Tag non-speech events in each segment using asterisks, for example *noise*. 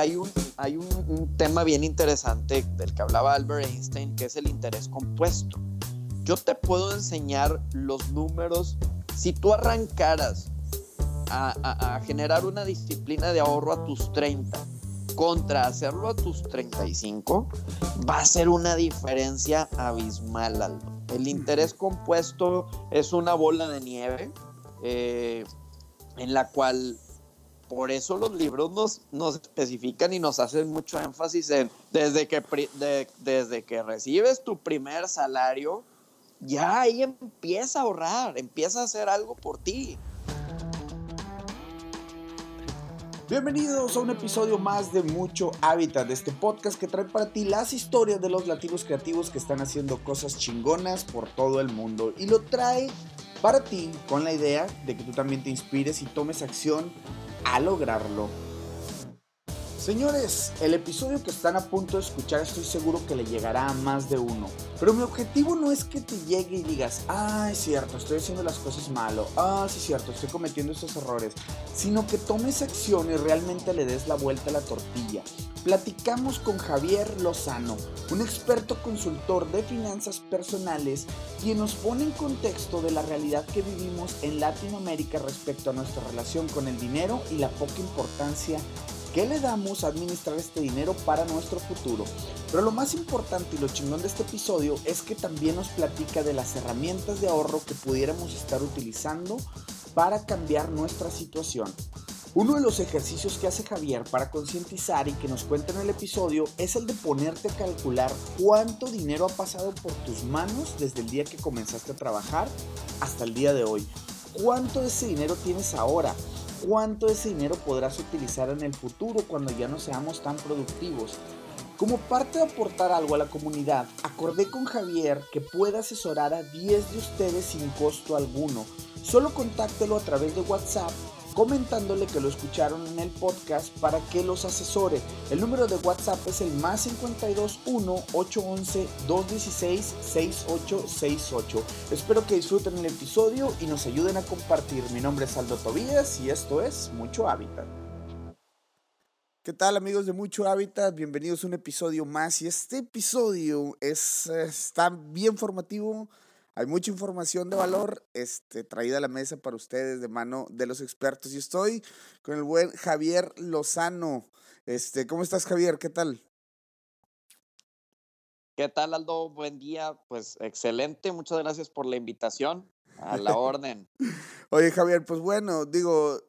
hay, un, hay un, tema bien interesante del que hablaba Albert Einstein, que es el interés compuesto. Yo te puedo enseñar los números. Si tú arrancaras a, a generar una disciplina de ahorro a tus 30 contra hacerlo a tus 35, va a ser una diferencia abismal, Aldo. El interés compuesto es una bola de nieve eh, en la cual por eso los libros nos, nos, especifican y nos hacen mucho énfasis en desde que, desde que recibes tu primer salario, ya ahí empieza a ahorrar, empieza a hacer algo por ti. Bienvenidos a un episodio más de Mucho Hábitat, de este podcast que trae para ti las historias de los latinos creativos que están haciendo cosas chingonas por todo el mundo. Y lo trae para ti con la idea de que tú también te inspires y tomes acción a lograrlo. Señores, el episodio que están a punto de escuchar estoy seguro que le llegará a más de uno. Pero mi objetivo no es que te llegue y digas, ah, es cierto, estoy haciendo las cosas malo, ah, sí es cierto, estoy cometiendo estos errores, sino que tomes acción y realmente le des la vuelta a la tortilla. Platicamos con Javier Lozano, un experto consultor de finanzas personales, quien nos pone en contexto de la realidad que vivimos en Latinoamérica respecto a nuestra relación con el dinero y la poca importancia ¿Qué le damos a administrar este dinero para nuestro futuro? Pero lo más importante y lo chingón de este episodio es que también nos platica de las herramientas de ahorro que pudiéramos estar utilizando para cambiar nuestra situación. Uno de los ejercicios que hace Javier para concientizar y que nos cuenta en el episodio es el de ponerte a calcular cuánto dinero ha pasado por tus manos desde el día que comenzaste a trabajar hasta el día de hoy. ¿Cuánto de ese dinero tienes ahora? Cuánto ese dinero podrás utilizar en el futuro cuando ya no seamos tan productivos. Como parte de aportar algo a la comunidad, acordé con Javier que pueda asesorar a 10 de ustedes sin costo alguno. Solo contáctelo a través de WhatsApp comentándole que lo escucharon en el podcast para que los asesore. El número de WhatsApp es el más 521 811 216 6868. Espero que disfruten el episodio y nos ayuden a compartir. Mi nombre es Aldo Tobías y esto es Mucho Hábitat. ¿Qué tal amigos de Mucho Hábitat? Bienvenidos a un episodio más y este episodio es, está bien formativo hay mucha información de valor este, traída a la mesa para ustedes de mano de los expertos. Y estoy con el buen Javier Lozano. Este, ¿Cómo estás, Javier? ¿Qué tal? ¿Qué tal, Aldo? Buen día. Pues excelente. Muchas gracias por la invitación. A la *laughs* orden. Oye, Javier, pues bueno, digo,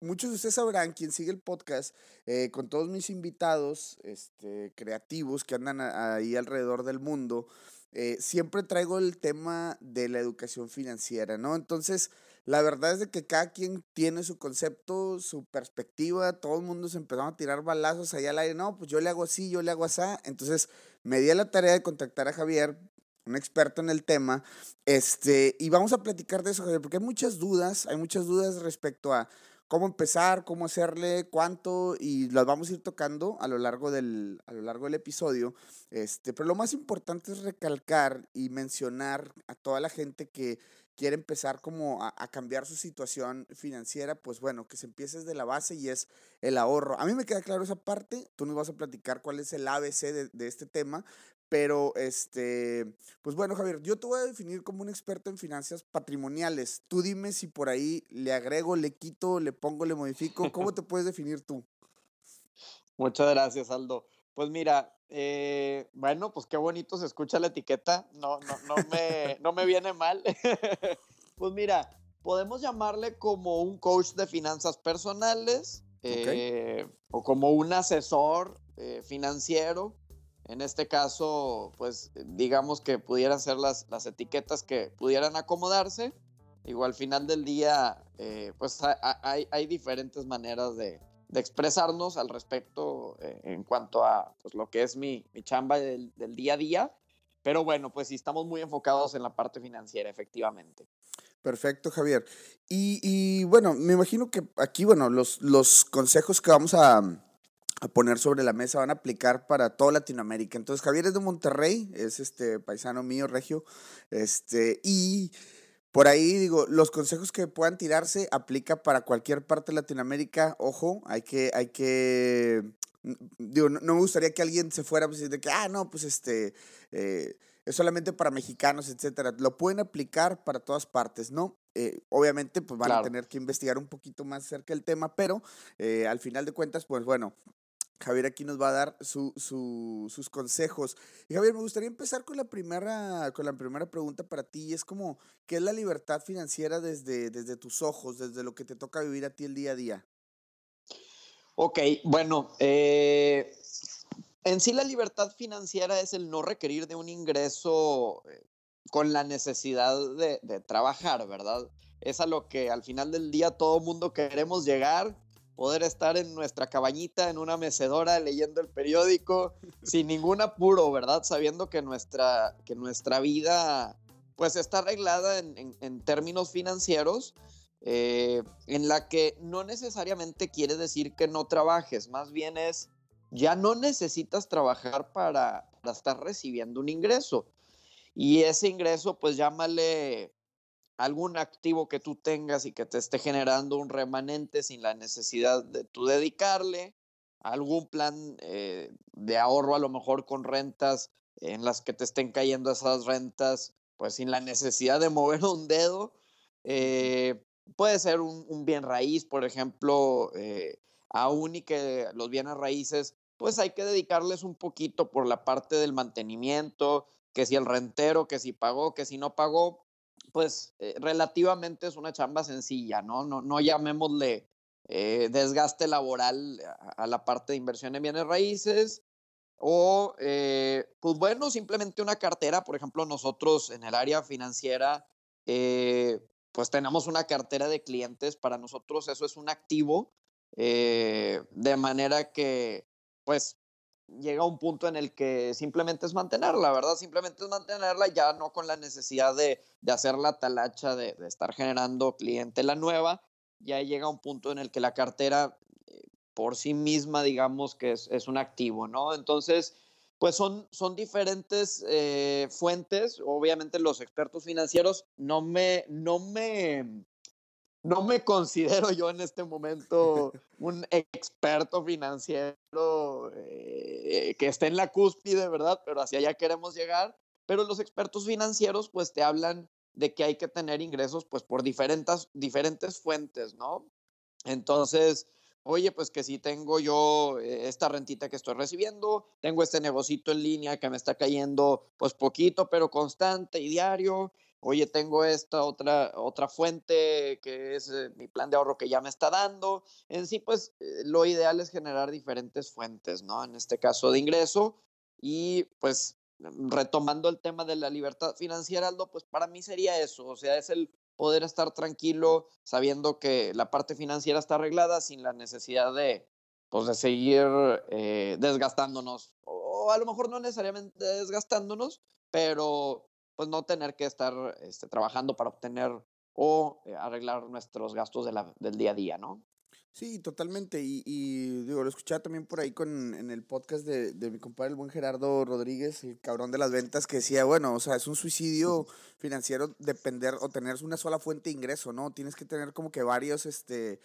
muchos de ustedes sabrán, quien sigue el podcast, eh, con todos mis invitados este, creativos que andan ahí alrededor del mundo, eh, siempre traigo el tema de la educación financiera, ¿no? Entonces, la verdad es de que cada quien tiene su concepto, su perspectiva, todo el mundo se empezó a tirar balazos allá al aire, no, pues yo le hago así, yo le hago así, entonces me di a la tarea de contactar a Javier, un experto en el tema, este, y vamos a platicar de eso, Javier, porque hay muchas dudas, hay muchas dudas respecto a cómo empezar, cómo hacerle, cuánto, y las vamos a ir tocando a lo largo del, a lo largo del episodio. Este, pero lo más importante es recalcar y mencionar a toda la gente que quiere empezar como a, cambiar su situación financiera, pues bueno, que se empiece desde la base y es el ahorro. A mí me queda claro esa parte, tú nos vas a platicar cuál es el ABC de, de este tema, pero, este, pues bueno, Javier, yo te voy a definir como un experto en finanzas patrimoniales. Tú dime si por ahí le agrego, le quito, le pongo, le modifico. ¿Cómo te puedes definir tú? Muchas gracias, Aldo. Pues mira, eh, bueno, pues qué bonito se escucha la etiqueta. No, no, no, me, no me viene mal. *laughs* pues mira, podemos llamarle como un coach de finanzas personales eh, o como un asesor eh, financiero en este caso, pues digamos que pudieran ser las, las etiquetas que pudieran acomodarse. Igual al final del día, eh, pues hay, hay, diferentes maneras de, de, expresarnos al respecto eh, en cuanto a pues, lo que es mi, mi chamba del, del, día a día. Pero bueno, pues sí, estamos muy enfocados en la parte financiera, efectivamente. Perfecto, Javier. Y, y bueno, me imagino que aquí, bueno, los, los consejos que vamos a, a poner sobre la mesa, van a aplicar para toda Latinoamérica. Entonces, Javier es de Monterrey, es este paisano mío, regio, este, y por ahí digo, los consejos que puedan tirarse aplica para cualquier parte de Latinoamérica. Ojo, hay que, hay que, digo, no, me gustaría que alguien se fuera pues, de que, ah, no, pues este, eh, es solamente para mexicanos, etcétera. Lo pueden aplicar para todas partes, ¿no? Eh, obviamente, pues van a tener que investigar un poquito más acerca del tema, pero eh, al final de cuentas, pues bueno, Javier aquí nos va a dar su, sus consejos. Y Javier, me gustaría empezar con la primera, con la primera pregunta para ti. Es como, ¿qué es la libertad financiera desde, desde tus ojos, desde lo que te toca vivir a ti el día a día? Ok, bueno, eh, en sí la libertad financiera es el no requerir de un ingreso eh, con la necesidad de, de, trabajar, ¿verdad? Es a lo que al final del día todo mundo queremos llegar poder estar en nuestra cabañita, en una mecedora, leyendo el periódico, sin ningún apuro, ¿verdad? Sabiendo que nuestra, que nuestra vida, pues, está arreglada en, términos financieros, eh, en la que no necesariamente quiere decir que no trabajes, más bien es, ya no necesitas trabajar para, para estar recibiendo un ingreso. Y ese ingreso, pues llámale algún activo que tú tengas y que te esté generando un remanente sin la necesidad de tú dedicarle, algún plan eh, de ahorro a lo mejor con rentas en las que te estén cayendo esas rentas, pues sin la necesidad de mover un dedo. Eh, puede ser un, bien raíz, por ejemplo, eh, aún y que los bienes raíces, pues hay que dedicarles un poquito por la parte del mantenimiento, que si el rentero, que si pagó, que si no pagó, pues eh, relativamente es una chamba sencilla, ¿no? No, no llamémosle eh, desgaste laboral a, la parte de inversión en bienes raíces. O, eh, pues bueno, simplemente una cartera. Por ejemplo, nosotros en el área financiera, pues tenemos una cartera de clientes. Para nosotros eso es un activo. de manera que, pues, llega un punto en el que simplemente es mantenerla, ¿verdad? Simplemente es mantenerla ya no con la necesidad de, hacer la talacha de, estar generando cliente la nueva, ya llega un punto en el que la cartera eh, por sí misma, digamos que es, un activo, ¿no? Entonces, pues son, son diferentes eh, fuentes, obviamente los expertos financieros no me, no me no me considero yo en este momento *laughs* un experto financiero eh, que esté en la cúspide, ¿verdad? Pero hacia allá queremos llegar. Pero los expertos financieros pues te hablan de que hay que tener ingresos pues por diferentes, diferentes fuentes, ¿no? Entonces, oye, pues que si tengo yo eh, esta rentita que estoy recibiendo, tengo este negocito en línea que me está cayendo pues poquito, pero constante y diario, oye, tengo esta otra, otra fuente que es eh, mi plan de ahorro que ya me está dando. En sí, pues eh, lo ideal es generar diferentes fuentes, ¿no? En este caso de ingreso. Y pues retomando el tema de la libertad financiera, Aldo, pues para mí sería eso, o sea, es el poder estar tranquilo sabiendo que la parte financiera está arreglada sin la necesidad de, pues, de seguir eh, desgastándonos, o a lo mejor no necesariamente desgastándonos, pero pues no tener que estar este, trabajando para obtener o eh, arreglar nuestros gastos de la, del día a día, ¿no? Sí, totalmente. Y, y, digo, lo escuchaba también por ahí con, en el podcast de, de, mi compadre, el buen Gerardo Rodríguez, el cabrón de las ventas, que decía, bueno, o sea, es un suicidio financiero depender o tener una sola fuente de ingreso, ¿no? Tienes que tener como que varios, este,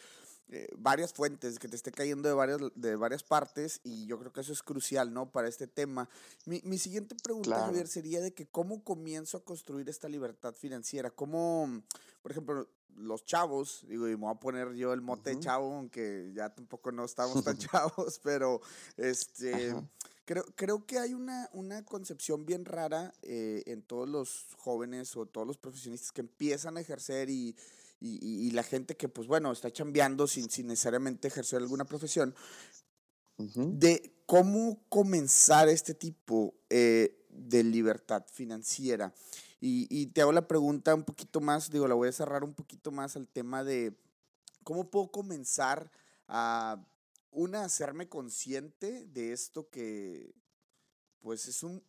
eh, varias fuentes, que te esté cayendo de varias, de varias partes y yo creo que eso es crucial, ¿no? Para este tema. Mi, mi siguiente pregunta, Javier, sería de que cómo comienzo a construir esta libertad financiera, cómo, por ejemplo, los chavos, digo, y me voy a poner yo el mote chavo, aunque ya tampoco no estamos tan *laughs* chavos, pero este... Creo, creo que hay una, una concepción bien rara eh, en todos los jóvenes o todos los profesionistas que empiezan a ejercer y, y, y, la gente que, pues bueno, está chambeando sin, sin necesariamente ejercer alguna profesión, de cómo comenzar este tipo eh, de libertad financiera. Y, y, te hago la pregunta un poquito más, digo, la voy a cerrar un poquito más al tema de cómo puedo comenzar a, una, hacerme consciente de esto que, pues es un,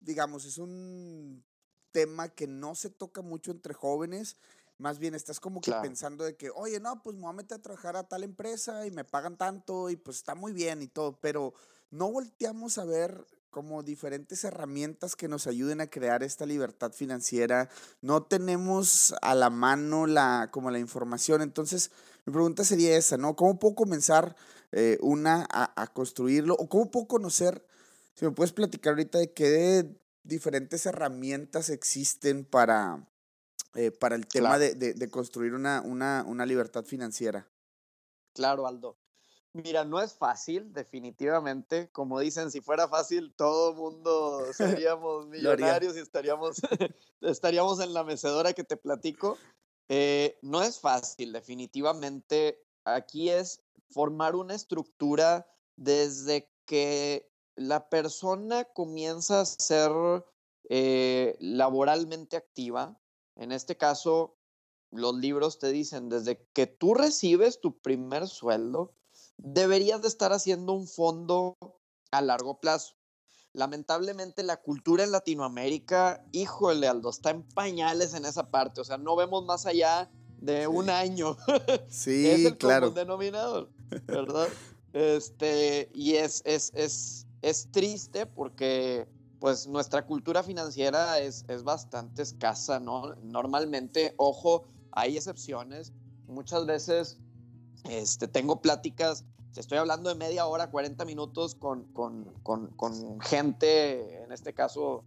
digamos, es un tema que no se toca mucho entre jóvenes, más bien estás como que pensando de que, oye, no, pues me voy a meter a trabajar a tal empresa y me pagan tanto y pues está muy bien y todo, pero no volteamos a ver como diferentes herramientas que nos ayuden a crear esta libertad financiera. No tenemos a la mano la, como la información. Entonces, Mi pregunta sería esa, ¿no? ¿Cómo puedo comenzar eh, una a, construirlo? ¿O cómo puedo conocer, si me puedes platicar ahorita de qué diferentes herramientas existen para, eh, para el tema de, de, construir una, una, una libertad financiera? Claro, Aldo. Mira, no es fácil, definitivamente. Como dicen, si fuera fácil, todo mundo *laughs* seríamos millonarios y estaríamos, *laughs* estaríamos en la mecedora que te platico. Eh, no es fácil, definitivamente. Aquí es formar una estructura desde que la persona comienza a ser eh, laboralmente activa. En este caso, los libros te dicen, desde que tú recibes tu primer sueldo, deberías de estar haciendo un fondo a largo plazo. Lamentablemente la cultura en Latinoamérica, híjole, Aldo, está en pañales en esa parte, o sea, no vemos más allá de un año. *laughs* Sí, es el claro. denominador, *laughs* ¿verdad? este, y es, es, es, es triste porque pues nuestra cultura financiera es, es bastante escasa, ¿no? Normalmente, ojo, hay excepciones. Muchas veces este, tengo pláticas estoy hablando de media hora, 40 minutos con, con, con, con gente, en este caso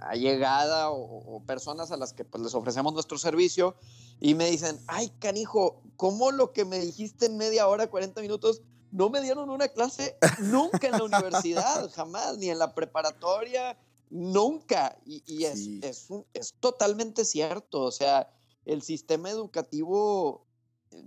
allegada o, o, personas a las que pues, les ofrecemos nuestro servicio y me dicen, ay, canijo, ¿cómo lo que me dijiste en media hora, 40 minutos, no me dieron una clase nunca en la universidad, *laughs* jamás, ni en la preparatoria, nunca? Y, y es, es, es totalmente cierto, o sea, el sistema educativo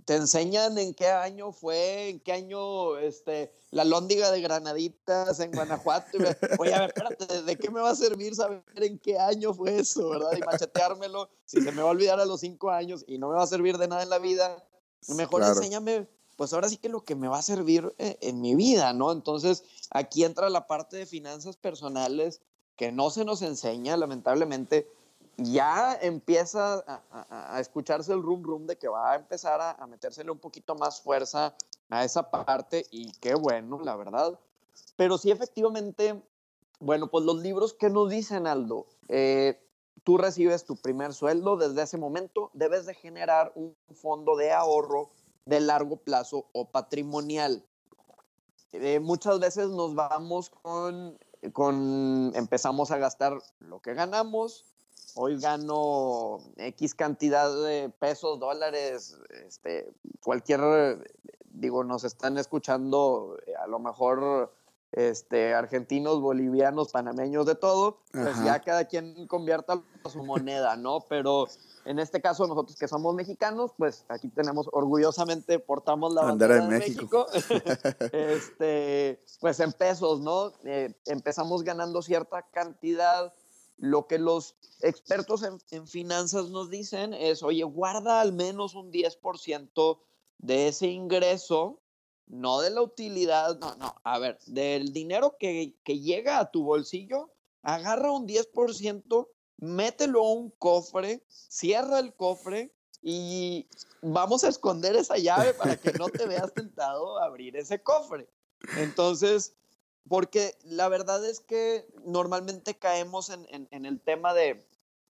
te enseñan en qué año fue, en qué año este, la lóndiga de Granaditas en Guanajuato. Oye, a ver, espérate, ¿de qué me va a servir saber en qué año fue eso, verdad? Y macheteármelo, si se me va a olvidar a los cinco años y no me va a servir de nada en la vida, mejor enséñame, pues ahora sí que lo que me va a servir eh, en mi vida, ¿no? Entonces, aquí entra la parte de finanzas personales que no se nos enseña, lamentablemente ya empieza a, escucharse el rum rum de que va a empezar a, metérsele un poquito más fuerza a esa parte y qué bueno, la verdad. Pero sí, efectivamente, bueno, pues los libros que nos dicen, Aldo, eh, tú recibes tu primer sueldo, desde ese momento debes de generar un fondo de ahorro de largo plazo o patrimonial. Eh, muchas veces nos vamos con, con, empezamos a gastar lo que ganamos, hoy gano X cantidad de pesos, dólares, este, cualquier, digo, nos están escuchando eh, a lo mejor este, argentinos, bolivianos, panameños, de todo, pues ya cada quien convierta su moneda, ¿no? Pero en este caso, nosotros que somos mexicanos, pues aquí tenemos orgullosamente, portamos la bandera de México, *laughs* este, pues en pesos, ¿no? Eh, empezamos ganando cierta cantidad lo que los expertos en, finanzas nos dicen es, oye, guarda al menos un 10% de ese ingreso, no de la utilidad, no, no, a ver, del dinero que, que llega a tu bolsillo, agarra un 10%, mételo a un cofre, cierra el cofre y vamos a esconder esa llave para que no te veas tentado a abrir ese cofre. Entonces, porque la verdad es que normalmente caemos en, el tema de,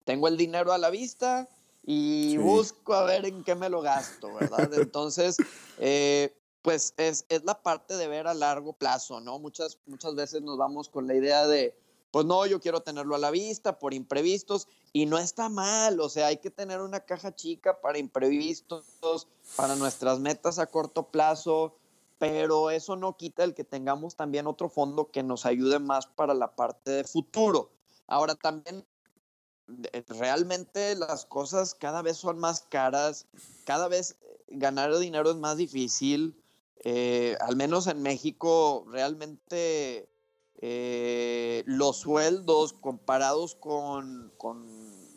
tengo el dinero a la vista y busco a ver en qué me lo gasto, ¿verdad? *laughs* Entonces, eh, pues es, la parte de ver a largo plazo, ¿no? Muchas, muchas veces nos vamos con la idea de, pues no, yo quiero tenerlo a la vista por imprevistos y no está mal, o sea, hay que tener una caja chica para imprevistos, para nuestras metas a corto plazo, pero eso no quita el que tengamos también otro fondo que nos ayude más para la parte de futuro. Ahora también realmente las cosas cada vez son más caras, cada vez eh, ganar dinero es más difícil, eh, al menos en México realmente eh, los sueldos comparados con, con,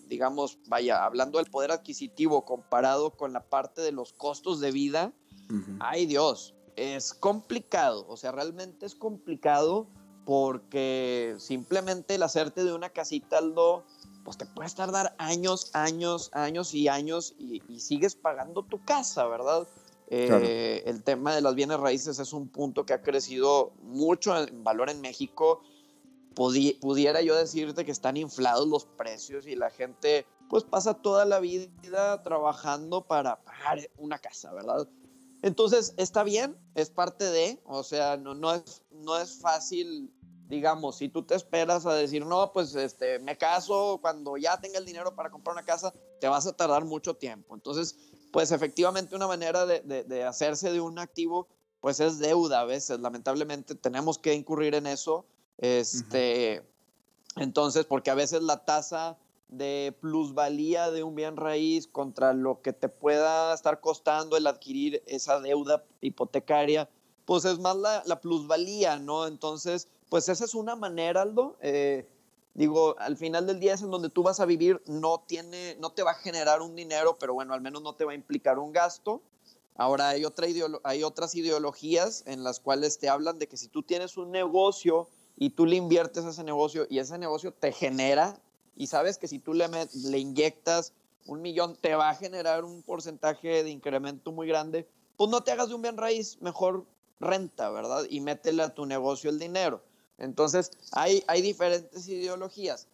digamos, vaya, hablando del poder adquisitivo comparado con la parte de los costos de vida, ay Dios, es complicado, o sea, realmente es complicado porque simplemente el hacerte de una casita, Aldo, pues te puedes tardar años, años, años y años y, sigues pagando tu casa, ¿verdad? Eh, el tema de las bienes raíces es un punto que ha crecido mucho en valor en México. pudiera yo decirte que están inflados los precios y la gente pues pasa toda la vida trabajando para pagar una casa, ¿verdad? Entonces, está bien, es parte de, o sea, no, no, es, no es fácil, digamos, si tú te esperas a decir, no, pues este, me caso cuando ya tenga el dinero para comprar una casa, te vas a tardar mucho tiempo. Entonces, pues efectivamente una manera de, de, hacerse de un activo, pues es deuda a veces, lamentablemente tenemos que incurrir en eso. Este, Entonces, porque a veces la tasa de plusvalía de un bien raíz contra lo que te pueda estar costando el adquirir esa deuda hipotecaria, pues es más la, la plusvalía, ¿no? Entonces, pues esa es una manera, Aldo. Eh, digo, al final del día es en donde tú vas a vivir, no, tiene, no te va a generar un dinero, pero bueno, al menos no te va a implicar un gasto. Ahora hay, otra hay otras ideologías en las cuales te hablan de que si tú tienes un negocio y tú le inviertes a ese negocio y ese negocio te genera y sabes que si tú le, le inyectas un millón, te va a generar un porcentaje de incremento muy grande, pues no te hagas de un bien raíz, mejor renta, ¿verdad? Y métele a tu negocio el dinero. Entonces, hay, hay diferentes ideologías.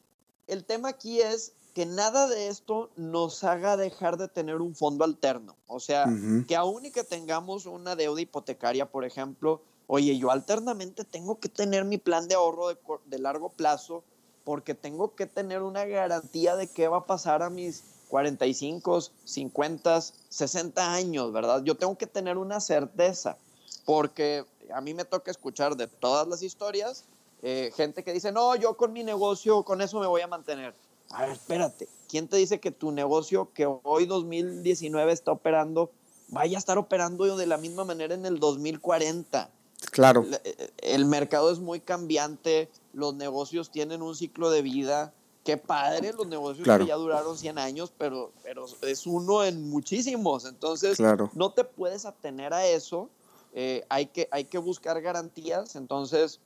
El tema aquí es que nada de esto nos haga dejar de tener un fondo alterno. O sea, que aún y que tengamos una deuda hipotecaria, por ejemplo, oye, yo alternamente tengo que tener mi plan de ahorro de, de largo plazo porque tengo que tener una garantía de qué va a pasar a mis 45, 50, 60 años, ¿verdad? Yo tengo que tener una certeza, porque a mí me toca escuchar de todas las historias, eh, gente que dice, no, yo con mi negocio, con eso me voy a mantener. A ver, espérate, ¿quién te dice que tu negocio que hoy 2019 está operando, vaya a estar operando de la misma manera en el 2040? Claro. El, el mercado es muy cambiante, los negocios tienen un ciclo de vida. Qué padre los negocios que ya duraron 100 años, pero, pero es uno en muchísimos. Entonces, no te puedes atener a eso. Eh, hay, que, hay que buscar garantías. Entonces,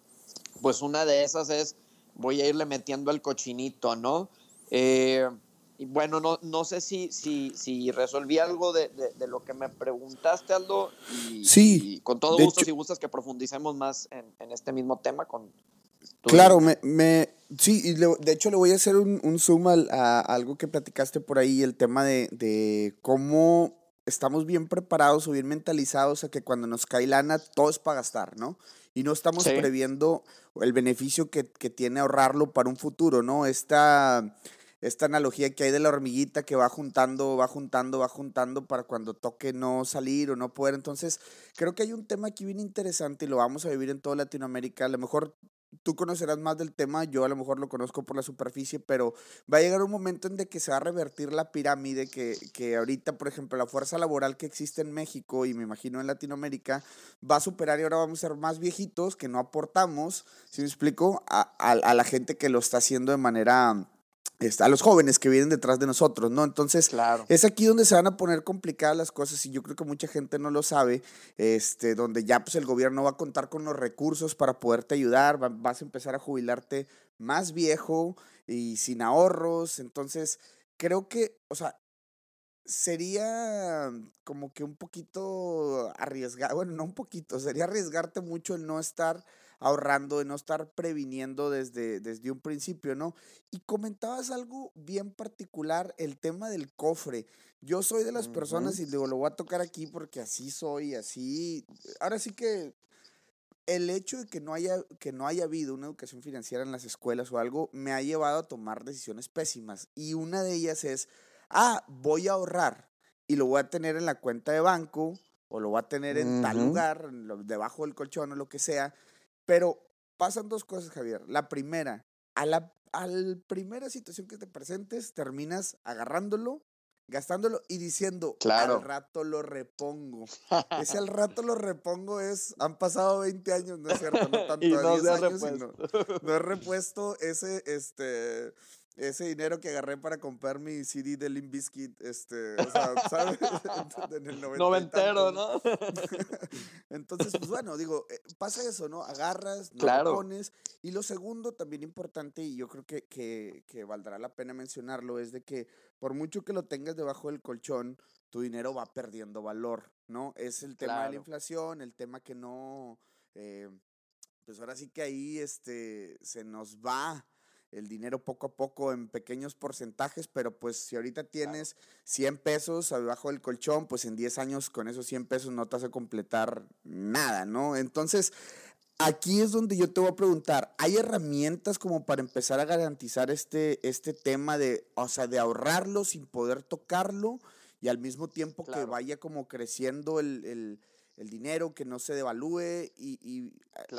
pues una de esas es, voy a irle metiendo al cochinito, ¿no? Eh, y bueno, no, no sé si, si, si resolví algo de, de, lo que me preguntaste, Aldo. Y, sí. con todo gusto, si gustas que profundicemos más en, en este mismo tema, con, Claro, me, me, sí, y de hecho le voy a hacer un, un zoom a, algo que platicaste por ahí, el tema de, de, cómo estamos bien preparados o bien mentalizados a que cuando nos cae lana todo es para gastar, ¿no? Y no estamos previendo el beneficio que, que, tiene ahorrarlo para un futuro, ¿no? Esta, esta analogía que hay de la hormiguita que va juntando, va juntando, va juntando para cuando toque no salir o no poder. Entonces, creo que hay un tema aquí bien interesante y lo vamos a vivir en toda Latinoamérica. A lo mejor tú conocerás más del tema, yo a lo mejor lo conozco por la superficie, pero va a llegar un momento en que se va a revertir la pirámide, que, que ahorita, por ejemplo, la fuerza laboral que existe en México y me imagino en Latinoamérica, va a superar y ahora vamos a ser más viejitos que no aportamos, si me explico, a, a la gente que lo está haciendo de manera a los jóvenes que vienen detrás de nosotros, ¿no? Entonces, claro. es aquí donde se van a poner complicadas las cosas y yo creo que mucha gente no lo sabe, este, donde ya pues el gobierno va a contar con los recursos para poderte ayudar, vas a empezar a jubilarte más viejo y sin ahorros, entonces creo que, o sea, sería como que un poquito arriesgado, bueno, no un poquito, sería arriesgarte mucho el no estar ahorrando, de no estar previniendo desde, desde un principio, ¿no? Y comentabas algo bien particular, el tema del cofre. Yo soy de las personas, y digo, lo voy a tocar aquí porque así soy, así. Ahora sí que el hecho de que no haya, que no haya habido una educación financiera en las escuelas o algo me ha llevado a tomar decisiones pésimas. Y una de ellas es, ah, voy a ahorrar y lo voy a tener en la cuenta de banco o lo voy a tener en tal lugar, debajo del colchón o lo que sea. Pero pasan dos cosas, Javier. La primera, a la al primera situación que te presentes, terminas agarrándolo, gastándolo y diciendo, claro. al rato lo repongo. Ese al *laughs* rato lo repongo es, han pasado 20 años, no es cierto, no tanto, y no 10 años, sino, no he repuesto ese, este, ese dinero que agarré para comprar mi CD de Limp Bizkit, este, o sea, ¿sabes? *laughs* *laughs* en el Noventero, ¿no? *laughs* Entonces, pues bueno, digo, eh, pasa eso, ¿no? Agarras, no lo pones. Y lo segundo, también importante, y yo creo que, que, que, valdrá la pena mencionarlo, es de que por mucho que lo tengas debajo del colchón, tu dinero va perdiendo valor, ¿no? Es el tema de la inflación, el tema que no, eh, pues ahora sí que ahí este, se nos va el dinero poco a poco en pequeños porcentajes, pero pues si ahorita tienes 100 pesos abajo del colchón, pues en 10 años con esos 100 pesos no te hace completar nada, ¿no? Entonces, aquí es donde yo te voy a preguntar, ¿hay herramientas como para empezar a garantizar este, este tema de, o sea, de ahorrarlo sin poder tocarlo y al mismo tiempo que vaya como creciendo el, dinero, que no se devalúe y,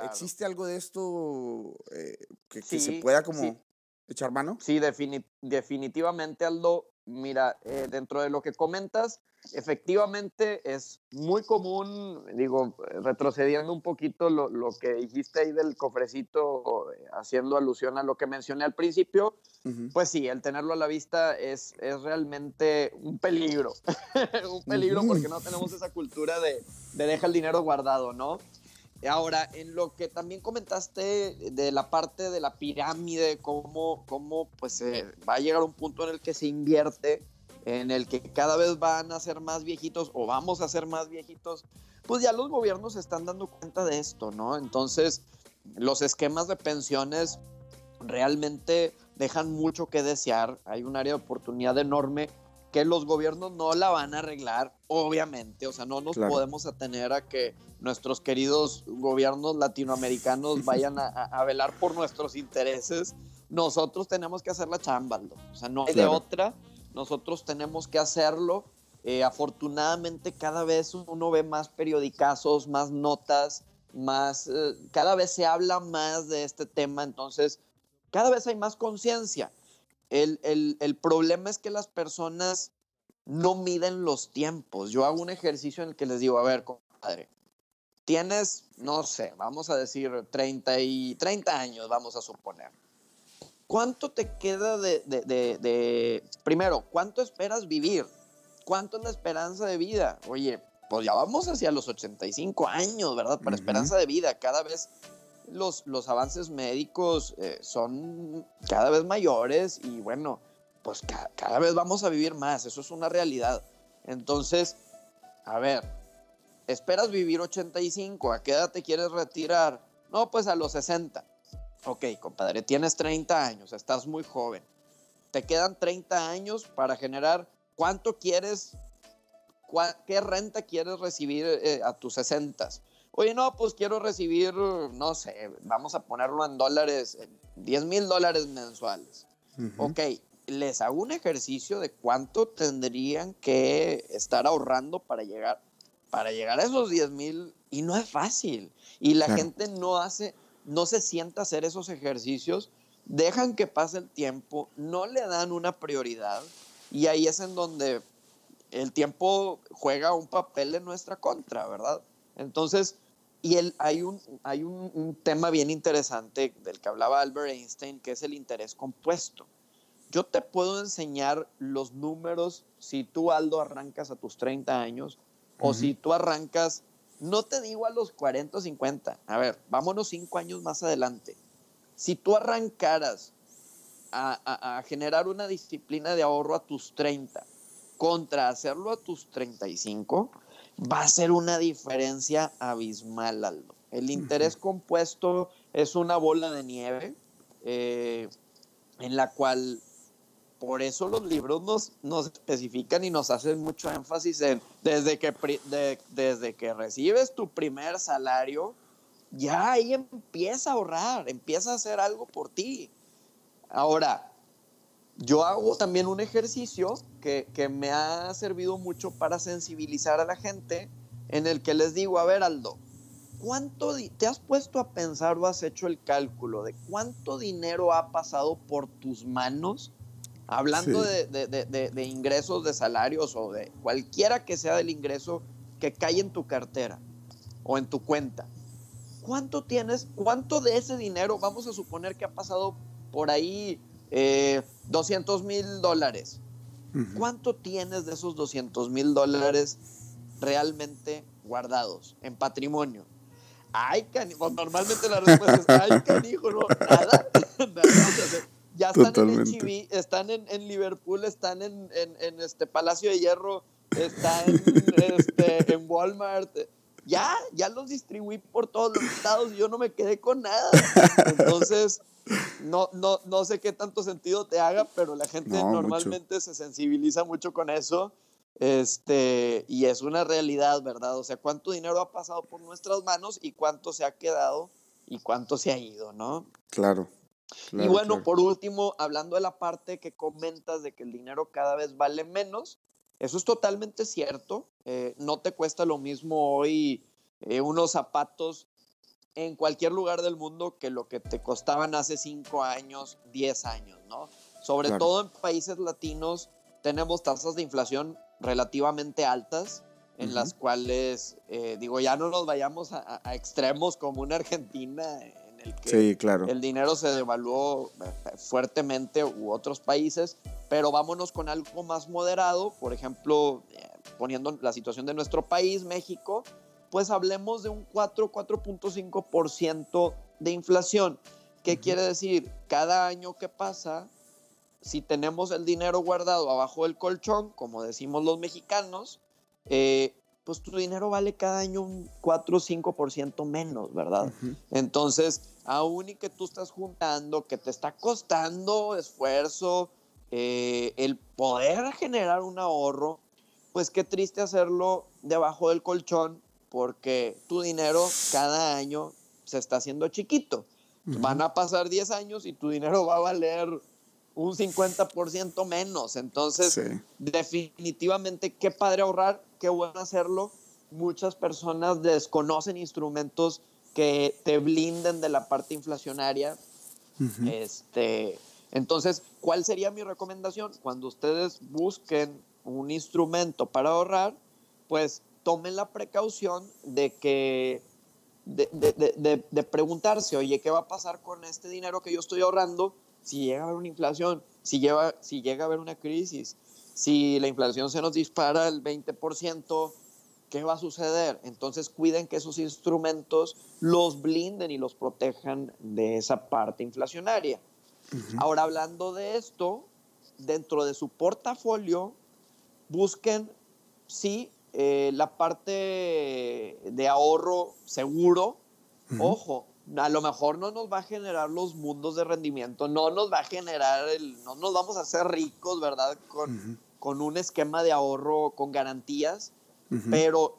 existe algo de esto eh, que, se pueda como echar mano? Sí, definitivamente Aldo, mira, eh, dentro de lo que comentas, efectivamente es muy común, digo, retrocediendo un poquito lo, que dijiste ahí del cofrecito, eh, haciendo alusión a lo que mencioné al principio, pues sí, el tenerlo a la vista es, es realmente un peligro, *laughs* un peligro porque no tenemos esa cultura de, de deja el dinero guardado, ¿no? Ahora, en lo que también comentaste de la parte de la pirámide, cómo, cómo pues va a llegar un punto en el que se invierte, en el que cada vez van a ser más viejitos o vamos a ser más viejitos, pues ya los gobiernos se están dando cuenta de esto, ¿no? Entonces, los esquemas de pensiones realmente dejan mucho que desear, hay un área de oportunidad enorme que los gobiernos no la van a arreglar, obviamente, o sea, no nos podemos atener a que nuestros queridos gobiernos latinoamericanos *laughs* vayan a, velar por nuestros intereses. Nosotros tenemos que hacer la chamba, o sea, no hay de otra, nosotros tenemos que hacerlo. Eh, afortunadamente cada vez uno ve más periodicazos, más notas, más, eh, cada vez se habla más de este tema, entonces cada vez hay más conciencia. El, el, problema es que las personas no miden los tiempos. Yo hago un ejercicio en el que les digo, a ver, compadre, tienes, no sé, vamos a decir 30, y, 30 años, vamos a suponer. ¿Cuánto te queda de, de, de, primero, cuánto esperas vivir? ¿Cuánto es la esperanza de vida? Oye, pues ya vamos hacia los 85 años, ¿verdad? Para esperanza de vida, cada vez los, los avances médicos eh, son cada vez mayores y bueno, pues cada vez vamos a vivir más, eso es una realidad. Entonces, a ver, esperas vivir 85, ¿a qué edad te quieres retirar? No, pues a los 60. Ok, compadre, tienes 30 años, estás muy joven. Te quedan 30 años para generar cuánto quieres, qué renta quieres recibir eh, a tus 60. Oye, no, pues quiero recibir, no sé, vamos a ponerlo en dólares, 10 mil dólares mensuales. Ok, les hago un ejercicio de cuánto tendrían que estar ahorrando para llegar, para llegar a esos 10 mil y no es fácil. Y la gente no hace, no se sienta a hacer esos ejercicios, dejan que pase el tiempo, no le dan una prioridad y ahí es en donde el tiempo juega un papel en nuestra contra, ¿verdad? Entonces, y el, hay, un, hay un, tema bien interesante del que hablaba Albert Einstein, que es el interés compuesto. Yo te puedo enseñar los números si tú, Aldo, arrancas a tus 30 años o si tú arrancas, no te digo a los 40 o 50, a ver, vámonos 5 años más adelante. Si tú arrancaras a, a, generar una disciplina de ahorro a tus 30 contra hacerlo a tus 35, va a ser una diferencia abismal, Aldo. El interés compuesto es una bola de nieve eh, en la cual, por eso los libros nos, nos especifican y nos hacen mucho énfasis en, desde que, desde que recibes tu primer salario, ya ahí empieza a ahorrar, empieza a hacer algo por ti. Ahora, yo hago también un ejercicio que, me ha servido mucho para sensibilizar a la gente en el que les digo, a ver Aldo, ¿cuánto te has puesto a pensar o has hecho el cálculo de cuánto dinero ha pasado por tus manos? Hablando de, de, ingresos, de salarios o de cualquiera que sea del ingreso que cae en tu cartera o en tu cuenta. ¿Cuánto tienes? ¿Cuánto de ese dinero vamos a suponer que ha pasado por ahí eh, 200 mil dólares. ¿Cuánto tienes de esos 200 mil dólares realmente guardados en patrimonio? Ay, canijo. Pues, normalmente la respuesta es, ay, *laughs* canijo, no, nada. *laughs* ya están en HB, están en, Liverpool, están en, en, este Palacio de Hierro, están este, en Walmart. Ya, ya los distribuí por todos los estados y yo no me quedé con nada. Entonces, no, no, no sé qué tanto sentido te haga, pero la gente normalmente se sensibiliza mucho con eso. Este, y es una realidad, ¿verdad? O sea, cuánto dinero ha pasado por nuestras manos y cuánto se ha quedado y cuánto se ha ido, ¿no? Claro. y bueno, por último, hablando de la parte que comentas de que el dinero cada vez vale menos, eso es totalmente cierto. Eh, no te cuesta lo mismo hoy eh, unos zapatos en cualquier lugar del mundo que lo que te costaban hace 5 años, 10 años, ¿no? Sobre todo en países latinos tenemos tasas de inflación relativamente altas, en las cuales, eh, digo, ya no nos vayamos a, extremos como una Argentina en el que el dinero se devaluó eh, fuertemente u otros países, pero vámonos con algo más moderado, por ejemplo, eh, poniendo la situación de nuestro país, México, pues hablemos de un 4, 4.5% de inflación. ¿Qué quiere decir? Cada año que pasa, si tenemos el dinero guardado abajo del colchón, como decimos los mexicanos, eh, pues tu dinero vale cada año un 4 o 5% menos, ¿verdad? Entonces, aún y que tú estás juntando, que te está costando esfuerzo, eh, el poder generar un ahorro, pues qué triste hacerlo debajo del colchón porque tu dinero cada año se está haciendo chiquito. Van a pasar 10 años y tu dinero va a valer un 50% menos. Entonces, definitivamente, qué padre ahorrar, qué bueno hacerlo. Muchas personas desconocen instrumentos que te blinden de la parte inflacionaria. este, entonces, ¿cuál sería mi recomendación? Cuando ustedes busquen un instrumento para ahorrar, pues tomen la precaución de que de, de, de, preguntarse, oye, ¿qué va a pasar con este dinero que yo estoy ahorrando? si llega a haber una inflación, si, lleva, si llega a haber una crisis, si la inflación se nos dispara el 20%, ¿qué va a suceder? Entonces cuiden que esos instrumentos los blinden y los protejan de esa parte inflacionaria. Ahora, hablando de esto, dentro de su portafolio, busquen, sí, eh, la parte de ahorro seguro. Ojo, a lo mejor no nos va a generar los mundos de rendimiento, no nos va a generar el, no nos vamos a hacer ricos, ¿verdad? Con, con un esquema de ahorro con garantías, pero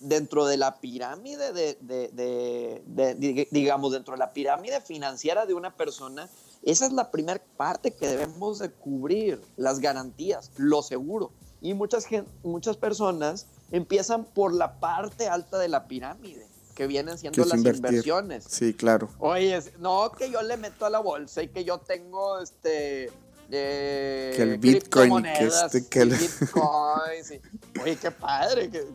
dentro de la pirámide de, de, digamos, dentro de la pirámide financiera de una persona, esa es la primera parte que debemos de cubrir, las garantías, lo seguro. Y muchas, muchas personas empiezan por la parte alta de la pirámide que vienen siendo las inversiones. Sí, claro. Oye, no que yo le meto a la bolsa y que yo tengo este eh, que el Bitcoin, que este, que el... Bitcoin, Oye, qué padre, qué,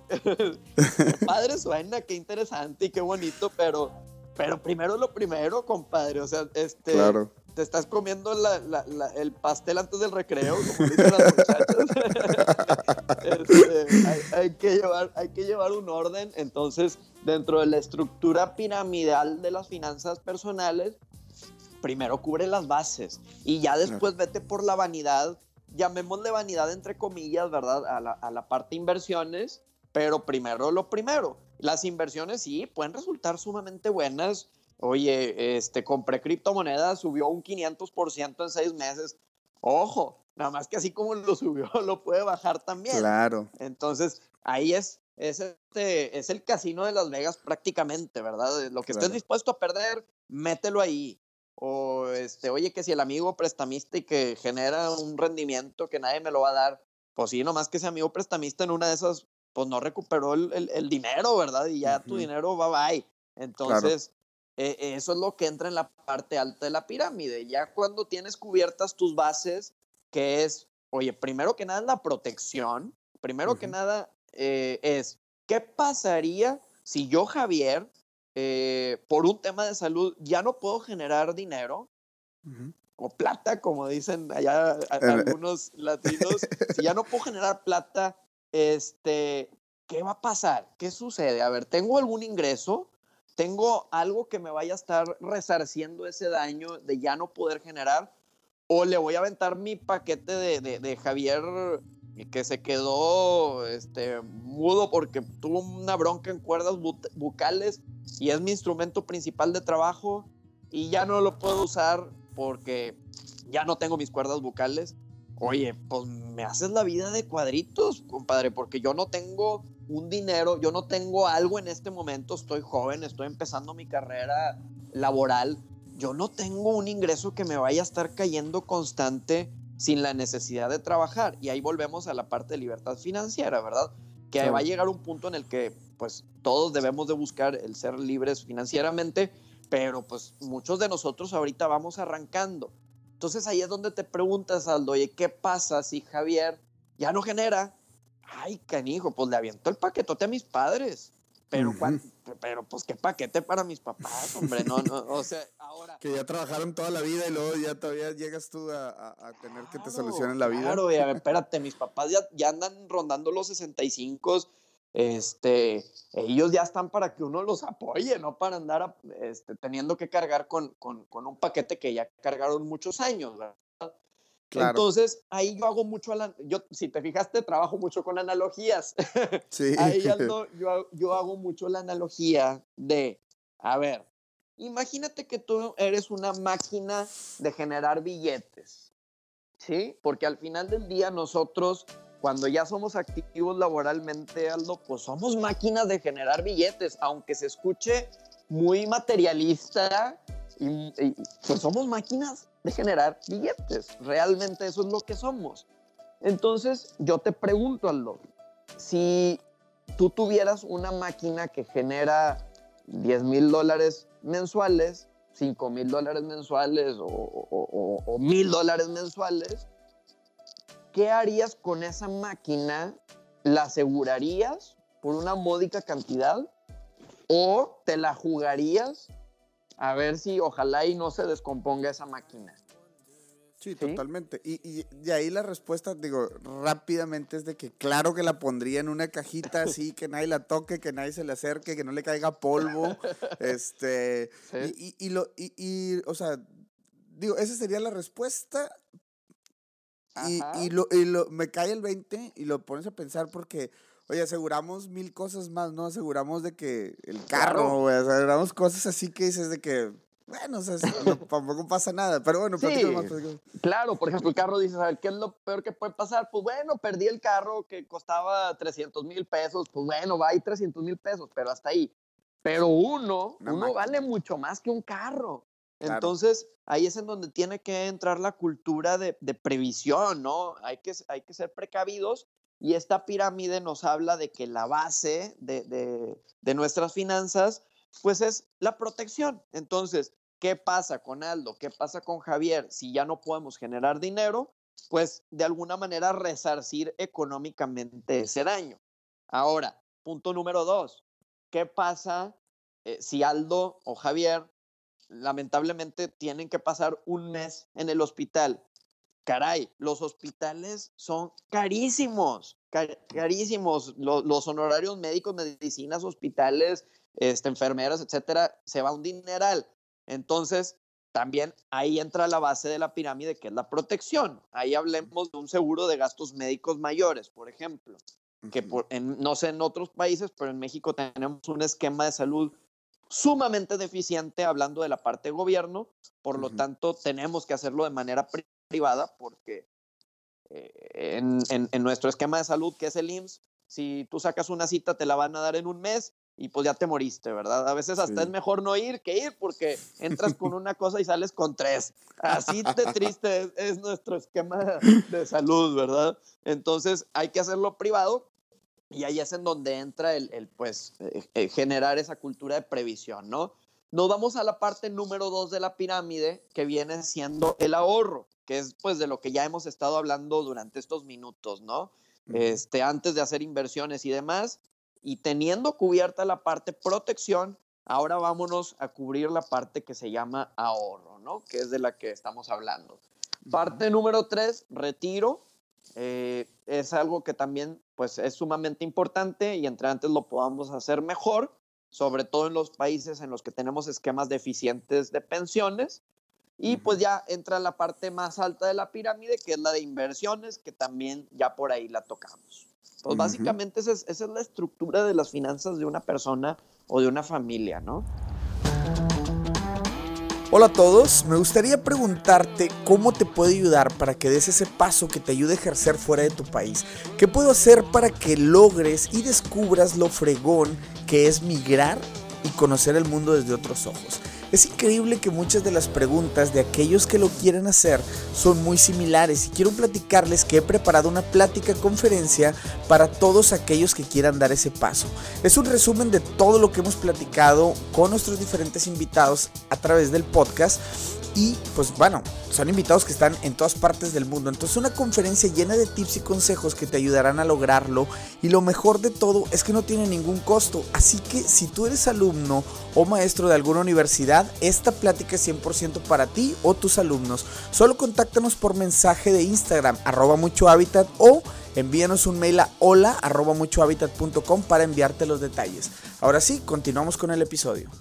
*laughs* padre suena, qué interesante y qué bonito, pero, pero primero lo primero, compadre, o sea, este, claro te estás comiendo el pastel antes del recreo, como dicen las muchachas. *laughs* Este, hay, que llevar, hay que llevar un orden. Entonces, dentro de la estructura piramidal de las finanzas personales, primero cubre las bases y ya después vete por la vanidad, llamémosle vanidad entre comillas, ¿verdad? A la, a la parte inversiones, pero primero lo primero. Las inversiones sí pueden resultar sumamente buenas Oye, este, compré criptomonedas, subió un 500% en seis meses. Ojo, nada más que así como lo subió, *laughs* lo puede bajar también. Claro. Entonces, ahí es, es, este, es el casino de Las Vegas prácticamente, ¿verdad? Lo que estés dispuesto a perder, mételo ahí. O, este, oye, que si el amigo prestamista y que genera un rendimiento que nadie me lo va a dar, pues sí, nomás que ese amigo prestamista en una de esas, pues no recuperó el, el, dinero, ¿verdad? Y ya tu dinero va bye. Entonces, eh, eso es lo que entra en la parte alta de la pirámide. Ya cuando tienes cubiertas tus bases, que es, oye, primero que nada la protección, primero que nada eh, es, ¿qué pasaría si yo, Javier, eh, por un tema de salud, ya no puedo generar dinero? O plata, como dicen allá algunos latinos, *laughs* si ya no puedo generar plata, este, ¿qué va a pasar? ¿Qué sucede? A ver, ¿tengo algún ingreso? Tengo algo que me vaya a estar resarciendo ese daño de ya no poder generar, o le voy a aventar mi paquete de, de, Javier que se quedó este, mudo porque tuvo una bronca en cuerdas bucales y es mi instrumento principal de trabajo. y ya no lo puedo usar porque ya no tengo mis cuerdas vocales. Oye, pues me haces la vida de cuadritos, compadre, porque yo no tengo un dinero, yo no tengo algo en este momento, estoy joven, estoy empezando mi carrera laboral, yo no tengo un ingreso que me vaya a estar cayendo constante sin la necesidad de trabajar. Y ahí volvemos a la parte de libertad financiera, ¿verdad? Que va a llegar un punto en el que pues todos debemos de buscar el ser libres financieramente, pero pues muchos de nosotros ahorita vamos arrancando. Entonces ahí es donde te preguntas, Aldo, oye, ¿qué pasa si Javier ya no genera? Ay, canijo, pues le aviento el paquetote a mis padres. Pero, pero pues qué paquete para mis papás, hombre, no, no, o sea, ahora... Que ya trabajaron toda la vida y luego ya todavía llegas tú a, tener que te solucionen la vida. Claro, y a ver, espérate, mis papás ya, ya andan rondando los 65, este, ellos ya están para que uno los apoye, no para andar este, teniendo que cargar con, con, con, un paquete que ya cargaron muchos años, ¿verdad? Entonces, ahí yo hago mucho, yo, si te fijaste, trabajo mucho con analogías. *laughs* Sí. ahí *laughs* yo, yo hago mucho la analogía de, a ver, imagínate que tú eres una máquina de generar billetes, ¿sí? Porque al final del día nosotros, cuando ya somos activos laboralmente, Aldo, pues somos máquinas de generar billetes, aunque se escuche muy materialista, y pues somos máquinas de generar billetes. Realmente eso es lo que somos. Entonces, yo te pregunto, Aldo, si tú tuvieras una máquina que genera 10 mil dólares mensuales, 5 mil dólares mensuales o mil dólares mensuales, ¿qué harías con esa máquina? ¿La asegurarías por una módica cantidad o te la jugarías a ver si ojalá y no se descomponga esa máquina. Sí, totalmente. Y, y de ahí la respuesta, digo, rápidamente es de que claro que la pondría en una cajita así, que nadie la toque, que nadie se le acerque, que no le caiga polvo. *laughs* este, y, y, lo, y, o sea, digo, esa sería la respuesta. Y, y, lo, y lo, me cae el 20 y lo pones a pensar porque Oye, aseguramos mil cosas más, ¿no? Aseguramos de que el carro, güey, aseguramos cosas así que dices de que, bueno, o sea, *laughs* tampoco pasa nada, pero bueno, sí, más. Claro, por ejemplo, el carro dices, a ver, ¿qué es lo peor que puede pasar? Pues bueno, perdí el carro que costaba 300 mil pesos, pues bueno, va ahí 300 mil pesos, pero hasta ahí. Pero uno, uno vale mucho más que un carro. Entonces, ahí es en donde tiene que entrar la cultura de, de previsión, ¿no? Hay que, hay que ser precavidos y esta pirámide nos habla de que la base de, nuestras finanzas, pues es la protección. Entonces, ¿qué pasa con Aldo? ¿Qué pasa con Javier? Si ya no podemos generar dinero, pues de alguna manera resarcir económicamente ese daño. Ahora, punto número dos, ¿qué pasa eh, si Aldo o Javier lamentablemente tienen que pasar un mes en el hospital? Caray, los hospitales son carísimos, carísimos. Los, honorarios médicos, medicinas, hospitales, este, enfermeras, etcétera, se va un dineral. Entonces, también ahí entra la base de la pirámide, que es la protección. Ahí hablemos de un seguro de gastos médicos mayores, por ejemplo, que no sé en otros países, pero en México tenemos un esquema de salud sumamente deficiente hablando de la parte de gobierno, por lo tanto tenemos que hacerlo de manera privada porque eh, en, nuestro esquema de salud, que es el IMSS, si tú sacas una cita te la van a dar en un mes y pues ya te moriste, ¿verdad? A veces hasta es mejor no ir que ir porque entras con *laughs* una cosa y sales con tres. Así de triste es, nuestro esquema de salud, ¿verdad? Entonces hay que hacerlo privado y ahí es en donde entra el, el pues, eh, eh, generar esa cultura de previsión, ¿no? Nos vamos a la parte número dos de la pirámide, que viene siendo el ahorro que es pues de lo que ya hemos estado hablando durante estos minutos, ¿no? Este, antes de hacer inversiones y demás, y teniendo cubierta la parte protección, ahora vámonos a cubrir la parte que se llama ahorro, ¿no? Que es de la que estamos hablando. Parte número tres, retiro. Eh, es algo que también pues es sumamente importante y entre antes lo podamos hacer mejor, sobre todo en los países en los que tenemos esquemas deficientes de pensiones y pues ya entra la parte más alta de la pirámide, que es la de inversiones, que también ya por ahí la tocamos. Pues básicamente esa es, esa es la estructura de las finanzas de una persona o de una familia, ¿no? Hola a todos, me gustaría preguntarte cómo te puede ayudar para que des ese paso que te ayude a ejercer fuera de tu país. ¿Qué puedo hacer para que logres y descubras lo fregón que es migrar y conocer el mundo desde otros ojos? Es increíble que muchas de las preguntas de aquellos que lo quieren hacer son muy similares y quiero platicarles que he preparado una plática conferencia para todos aquellos que quieran dar ese paso. Es un resumen de todo lo que hemos platicado con nuestros diferentes invitados a través del podcast y pues bueno, son invitados que están en todas partes del mundo. Entonces una conferencia llena de tips y consejos que te ayudarán a lograrlo. Y lo mejor de todo es que no tiene ningún costo. Así que si tú eres alumno o maestro de alguna universidad, esta plática es 100% para ti o tus alumnos. Solo contáctanos por mensaje de Instagram, arroba mucho hábitat o envíanos un mail a hola arroba para enviarte los detalles. Ahora sí, continuamos con el episodio.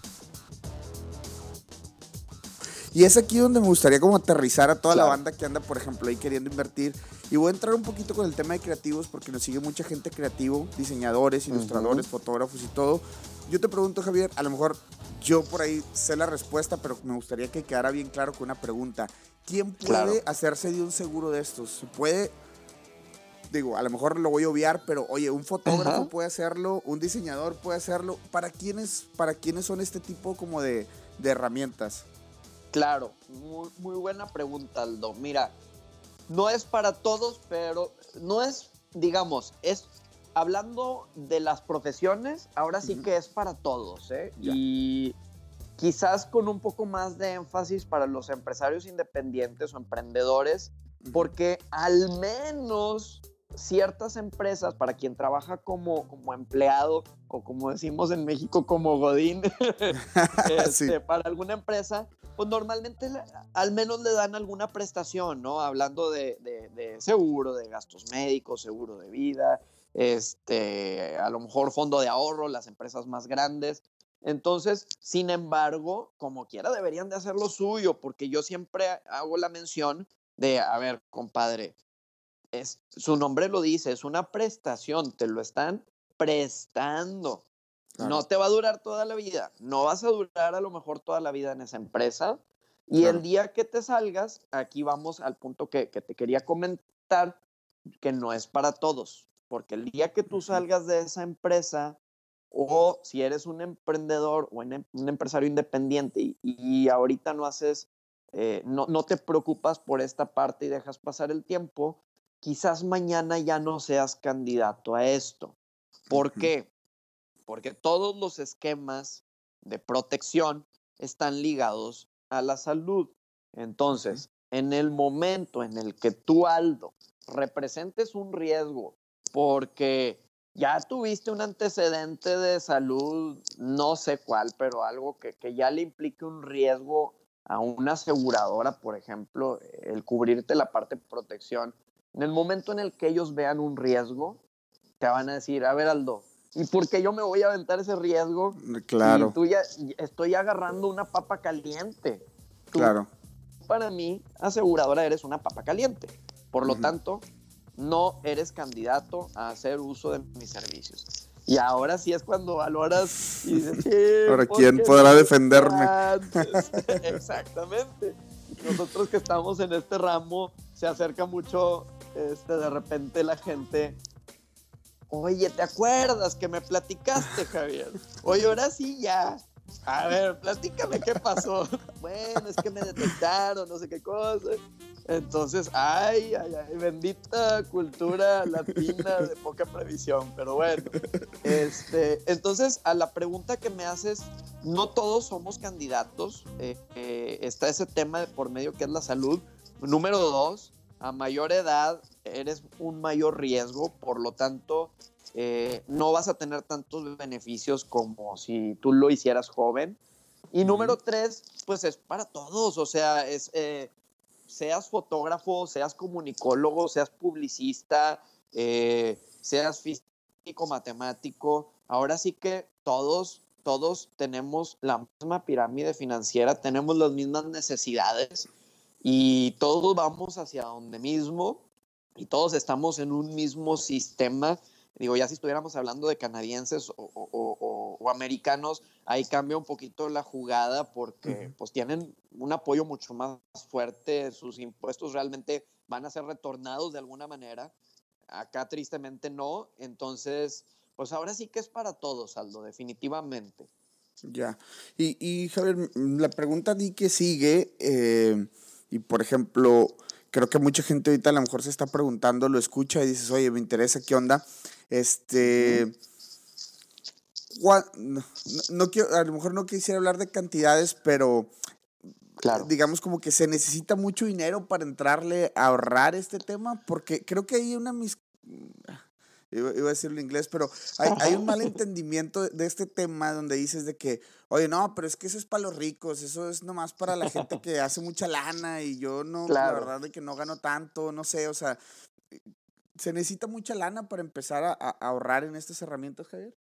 Y es aquí donde me gustaría como aterrizar a toda la banda que anda, por ejemplo, ahí queriendo invertir. Y voy a entrar un poquito con el tema de creativos porque nos sigue mucha gente creativo, diseñadores, ilustradores, fotógrafos y todo. Yo te pregunto, Javier, a lo mejor yo por ahí sé la respuesta, pero me gustaría que quedara bien claro con una pregunta. ¿Quién puede hacerse de un seguro de estos? ¿Puede digo, a lo mejor lo voy a obviar, pero oye, un fotógrafo puede hacerlo, un diseñador puede hacerlo. ¿Para quiénes, para quiénes son este tipo como de, de herramientas? Claro, muy, buena pregunta, Aldo. Mira, no es para todos, pero no es, digamos, es hablando de las profesiones, ahora sí que es para todos, ¿eh? Y quizás con un poco más de énfasis para los empresarios independientes o emprendedores, porque al menos ciertas empresas, para quien trabaja como, como empleado o como decimos en México como Godín, *laughs* *laughs* este, para alguna empresa, pues normalmente al menos le dan alguna prestación, ¿no? Hablando de, de, seguro, de gastos médicos, seguro de vida, este, a lo mejor fondo de ahorro, las empresas más grandes. Entonces, sin embargo, como quiera, deberían de hacer lo suyo, porque yo siempre hago la mención de, a ver, compadre, es, su nombre lo dice, es una prestación, te lo están prestando. No te va a durar toda la vida, no vas a durar a lo mejor toda la vida en esa empresa. Y el día que te salgas, aquí vamos al punto que, te quería comentar, que no es para todos, porque el día que tú salgas de esa empresa, o si eres un emprendedor o un empresario independiente y, ahorita no haces, eh, no, no te preocupas por esta parte y dejas pasar el tiempo, quizás mañana ya no seas candidato a esto. ¿Por qué? Porque todos los esquemas de protección están ligados a la salud. Entonces, en el momento en el que tú, Aldo, representes un riesgo porque ya tuviste un antecedente de salud, no sé cuál, pero algo que, que ya le implique un riesgo a una aseguradora, por ejemplo, el cubrirte la parte de protección, en el momento en el que ellos vean un riesgo, te van a decir, a ver Aldo, ¿y por qué yo me voy a aventar ese riesgo? Mm, claro. Y tú ya estoy agarrando una papa caliente. claro. Para mí, aseguradora eres una papa caliente. Por lo tanto, no eres candidato a hacer uso de mis servicios. Y ahora sí es cuando valoras y dices, *laughs* ahora quién podrá defenderme. *laughs* *laughs* Exactamente. Nosotros que estamos en este ramo, se acerca mucho este, de repente la gente, oye, ¿te acuerdas que me platicaste, Javier? Oye, ahora sí ya. A ver, platícame qué pasó. bueno, es que me detectaron, no sé qué cosa. Entonces, ay, ay, bendita cultura latina de poca previsión, pero bueno. Este, entonces, a la pregunta que me haces, no todos somos candidatos. Eh, eh, está ese tema de por medio que es la salud. Número dos, a mayor edad eres un mayor riesgo, por lo tanto, eh, no vas a tener tantos beneficios como si tú lo hicieras joven. Y número tres, pues es para todos, o sea, es, eh, seas fotógrafo, seas comunicólogo, seas publicista, eh, seas físico, matemático, ahora sí que todos, todos tenemos la misma pirámide financiera, tenemos las mismas necesidades y todos vamos hacia donde mismo y todos estamos en un mismo sistema. Digo, ya si estuviéramos hablando de canadienses o, o americanos, ahí cambia un poquito la jugada porque pues tienen un apoyo mucho más fuerte, sus impuestos realmente van a ser retornados de alguna manera. Acá tristemente no, entonces pues ahora sí que es para todos, Aldo, definitivamente. Ya. Y, y Javier, la pregunta di que sigue, eh, y por ejemplo, creo que mucha gente ahorita a lo mejor se está preguntando, lo escucha y dices, oye, me interesa, ¿qué onda? Este. No, quiero, a lo mejor no quisiera hablar de cantidades, pero claro. digamos como que se necesita mucho dinero para entrarle a ahorrar este tema, porque creo que hay una mis iba, a decirlo en inglés, pero hay, hay, un *laughs* mal entendimiento de este tema donde dices de que, oye, no, pero es que eso es para los ricos, eso es nomás para la gente que hace mucha lana y yo no, la verdad de que no gano tanto, no sé, o sea, ¿se necesita mucha lana para empezar a, a ahorrar en estas herramientas, Javier?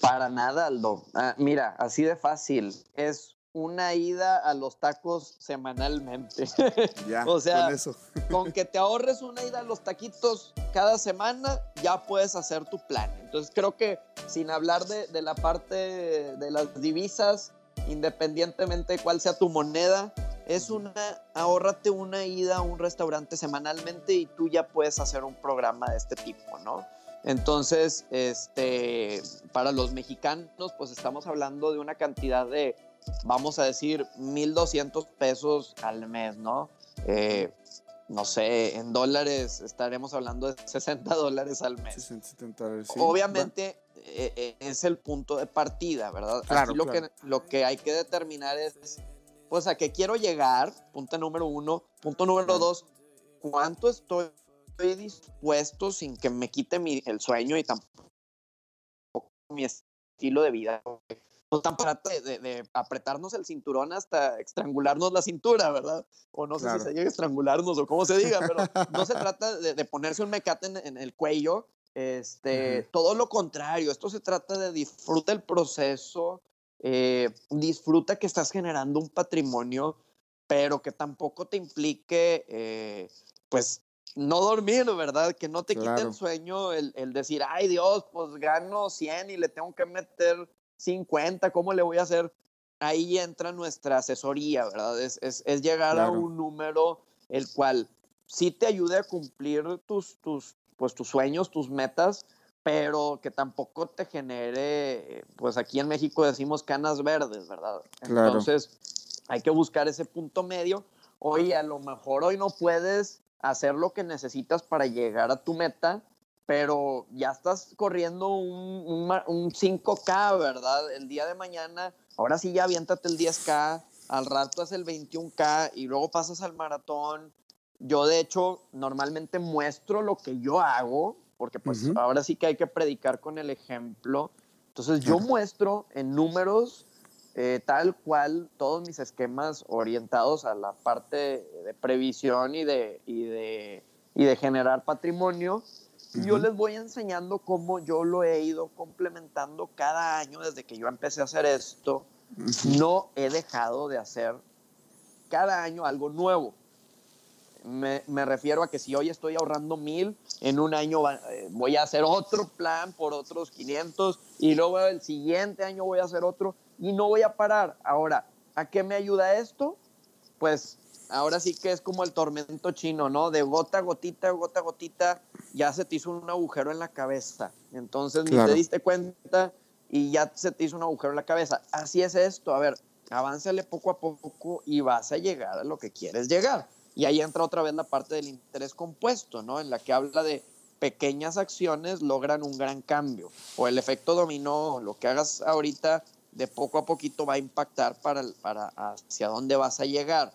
Para nada, Aldo. Ah, mira, así de fácil. Es una ida a los tacos semanalmente. *laughs* Ya, o sea, con, eso. *laughs* con que te ahorres una ida a los taquitos cada semana, ya puedes hacer tu plan. Entonces creo que sin hablar de, de la parte de las divisas, independientemente de cuál sea tu moneda, es una, ahórrate una ida a un restaurante semanalmente y tú ya puedes hacer un programa de este tipo, ¿no? Entonces, este, para los mexicanos, pues estamos hablando de una cantidad de vamos a decir, 1.200 pesos al mes, ¿no? Eh, no sé, en dólares estaremos hablando de *laughs* 60 dólares al mes. 60, 70 dólares, sí. Obviamente eh, eh, es el punto de partida, ¿verdad? Claro, Aquí lo, Que, lo que hay que determinar es, pues, a qué quiero llegar, punto número uno. Punto número dos, ¿cuánto estoy dispuesto sin que me quite mi, el sueño y tampoco mi estilo de vida? No tan para de, apretarnos el cinturón hasta estrangularnos la cintura, ¿verdad? O no sé si se llega a estrangularnos o cómo se diga, pero no se *laughs* trata de, ponerse un mecate en, el cuello. Este, Todo lo contrario, esto se trata de disfruta el proceso, eh, disfruta que estás generando un patrimonio, pero que tampoco te implique, eh, pues, no dormir, ¿verdad? Que no te quite el sueño el, el, decir, ay Dios, pues gano 100 y le tengo que meter 50, ¿cómo le voy a hacer? Ahí entra nuestra asesoría, ¿verdad? Es, es, llegar a un número el cual sí te ayude a cumplir tus, tus, pues, tus sueños, tus metas, pero que tampoco te genere, pues aquí en México decimos canas verdes, ¿verdad? Entonces, hay que buscar ese punto medio. Oye, a lo mejor hoy no puedes hacer lo que necesitas para llegar a tu meta, pero ya estás corriendo un, un, 5K, ¿verdad? El día de mañana, ahora sí ya aviéntate el 10K, al rato es el 21K y luego pasas al maratón. Yo de hecho normalmente muestro lo que yo hago, porque pues ahora sí que hay que predicar con el ejemplo. Entonces yo muestro en números eh, tal cual todos mis esquemas orientados a la parte de previsión y de, y de, y de generar patrimonio yo les voy enseñando cómo yo lo he ido complementando cada año desde que yo empecé a hacer esto. No he dejado de hacer cada año algo nuevo. Me, me, refiero a que si hoy estoy ahorrando mil, en un año eh, voy a hacer otro plan por otros 500 y luego el siguiente año voy a hacer otro y no voy a parar. Ahora, ¿a qué me ayuda esto? Pues ahora sí que es como el tormento chino, ¿no? De gota a gotita, gota a gotita, ya se te hizo un agujero en la cabeza. Entonces ni te diste cuenta y ya se te hizo un agujero en la cabeza. Así es esto, a ver, avánzale poco a poco y vas a llegar a lo que quieres llegar. Y ahí entra otra vez la parte del interés compuesto, ¿no? En la que habla de pequeñas acciones logran un gran cambio. O el efecto dominó, lo que hagas ahorita de poco a poquito va a impactar para, para hacia dónde vas a llegar.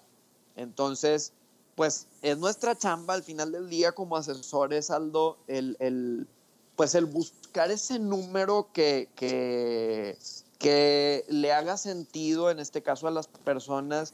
Entonces, pues es nuestra chamba al final del día como asesores, Aldo, el, el pues el buscar ese número que, que, que le haga sentido, en este caso a las personas,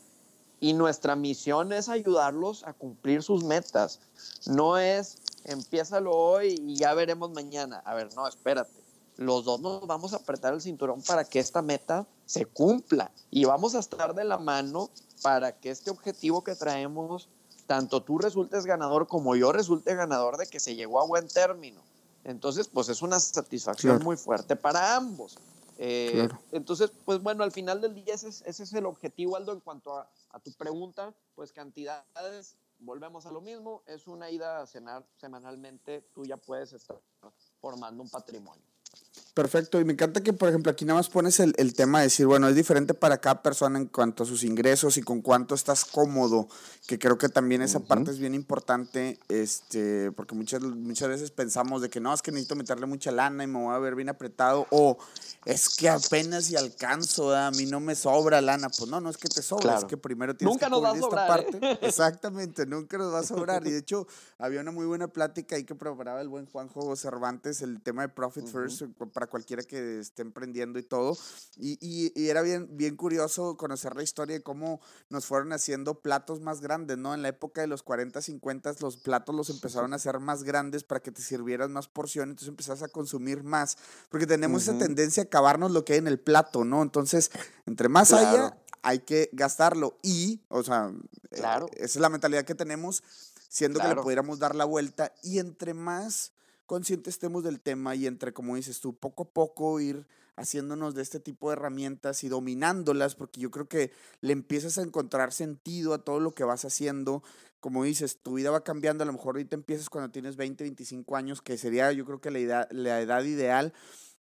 y nuestra misión es ayudarlos a cumplir sus metas. No es, empiézalo hoy y ya veremos mañana. A ver, no, espérate. Los dos nos vamos a apretar el cinturón para que esta meta se cumpla y vamos a estar de la mano para que este objetivo que traemos, tanto tú resultes ganador como yo resulte ganador de que se llegó a buen término. Entonces, pues es una satisfacción muy fuerte para ambos. Eh, entonces, pues bueno, al final del día ese es, el objetivo, Aldo, en cuanto a, a, tu pregunta, pues cantidades, volvemos a lo mismo, es una ida a cenar semanalmente, tú ya puedes estar formando un patrimonio. Perfecto, y me encanta que, por ejemplo, aquí nada más pones el, el, tema de decir, bueno, es diferente para cada persona en cuanto a sus ingresos y con cuánto estás cómodo, que creo que también esa parte es bien importante, este, porque muchas, muchas veces pensamos de que no, es que necesito meterle mucha lana y me voy a ver bien apretado, o es que apenas si alcanzo, a mí no me sobra lana, pues no, no es que te sobra, es que primero tienes nunca que cubrir esta parte. ¿eh? Exactamente, nunca nos va a sobrar, y de hecho, había una muy buena plática ahí que preparaba el buen Juanjo Cervantes, el tema de Profit First, para cualquiera que esté emprendiendo y todo. Y, y, era bien, bien curioso conocer la historia de cómo nos fueron haciendo platos más grandes, ¿no? En la época de los 40, 50, los platos los empezaron a hacer más grandes para que te sirvieran más porciones, entonces empezás a consumir más, porque tenemos esa tendencia a acabarnos lo que hay en el plato, ¿no? Entonces, entre más haya, hay que gastarlo. Y, o sea, eh, claro. esa es la mentalidad que tenemos, siendo que le pudiéramos dar la vuelta. Y entre más conscientes estemos del tema y entre, como dices tú, poco a poco ir haciéndonos de este tipo de herramientas y dominándolas, porque yo creo que le empiezas a encontrar sentido a todo lo que vas haciendo. Como dices, tu vida va cambiando, a lo mejor ahorita empiezas cuando tienes 20, 25 años, que sería yo creo que la edad, la edad ideal.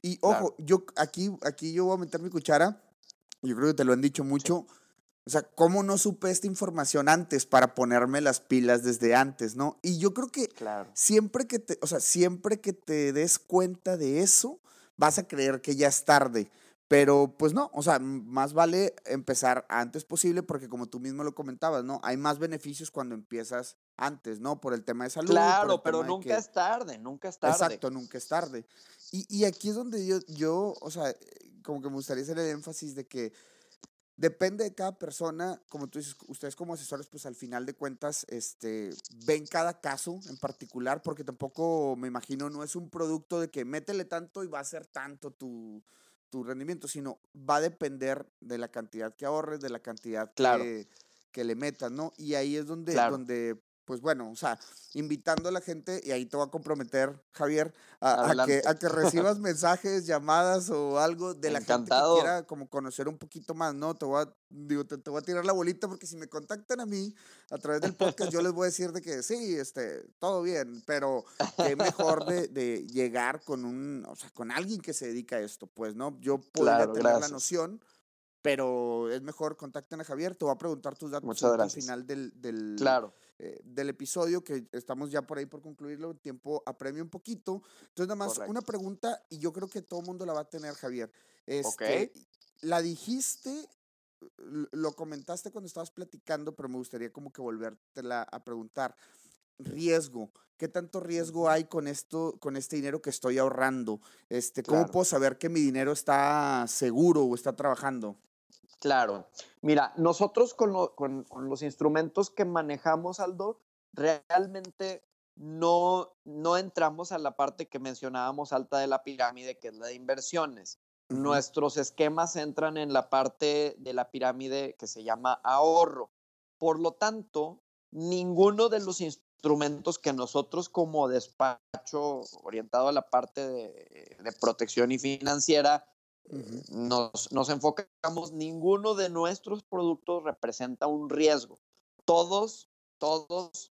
Y ojo, yo aquí, aquí yo voy a meter mi cuchara, yo creo que te lo han dicho mucho. O sea, ¿cómo no supe esta información antes para ponerme las pilas desde antes, no? Y yo creo que siempre que te, o sea, siempre que te des cuenta de eso, vas a creer que ya es tarde. Pero pues no, o sea, más vale empezar antes posible porque como tú mismo lo comentabas, ¿no? Hay más beneficios cuando empiezas antes, ¿no? Por el tema de salud. Claro, pero nunca es tarde, nunca es tarde. Exacto, nunca es tarde. Y, y aquí es donde yo, yo, o sea, como que me gustaría hacer el énfasis de que Depende de cada persona, como tú dices, ustedes como asesores, pues al final de cuentas, este, ven cada caso en particular, porque tampoco me imagino, no es un producto de que métele tanto y va a ser tanto tu, tu rendimiento, sino va a depender de la cantidad que ahorres, de la cantidad que, que, le metas, ¿no? Y ahí es donde, donde pues bueno, o sea, invitando a la gente, y ahí te voy a comprometer, Javier, a, que, a que recibas mensajes, llamadas o algo de la gente que quiera como conocer un poquito más, ¿no? Te voy a, digo, te, voy a tirar la bolita porque si me contactan a mí a través del podcast, yo les voy a decir de que sí, este, todo bien, pero qué mejor de, de llegar con un, o sea, con alguien que se dedica a esto, pues, ¿no? Yo puedo tener la noción, pero es mejor contacten a Javier, te voy a preguntar tus datos al final del, del, claro. Eh, del episodio, que estamos ya por ahí por concluirlo, tiempo apremia un poquito. Entonces, nada más una pregunta, y yo creo que todo el mundo la va a tener, Javier. Este, La dijiste, lo comentaste cuando estabas platicando, pero me gustaría como que volvértela a preguntar. Riesgo. ¿Qué tanto riesgo hay con esto, con este dinero que estoy ahorrando? Este, ¿Cómo puedo saber que mi dinero está seguro o está trabajando? Claro. Mira, nosotros con, los instrumentos que manejamos, Aldo, realmente no, no entramos a la parte que mencionábamos alta de la pirámide, que es la de inversiones. Nuestros esquemas entran en la parte de la pirámide que se llama ahorro. Por lo tanto, ninguno de los instrumentos que nosotros como despacho orientado a la parte de, de protección y financiera nos, nos enfocamos, ninguno de nuestros productos representa un riesgo. Todos, todos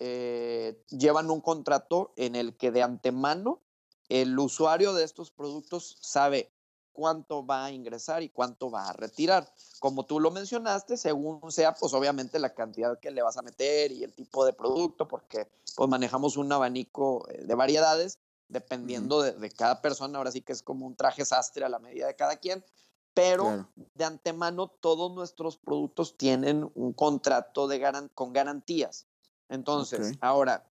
eh, llevan un contrato en el que de antemano el usuario de estos productos sabe cuánto va a ingresar y cuánto va a retirar. Como tú lo mencionaste, según sea, pues obviamente la cantidad que le vas a meter y el tipo de producto, porque pues manejamos un abanico eh, de variedades dependiendo de, cada persona. Ahora sí que es como un traje sastre a la medida de cada quien. Pero de antemano todos nuestros productos tienen un contrato de con garantías. Entonces, ahora,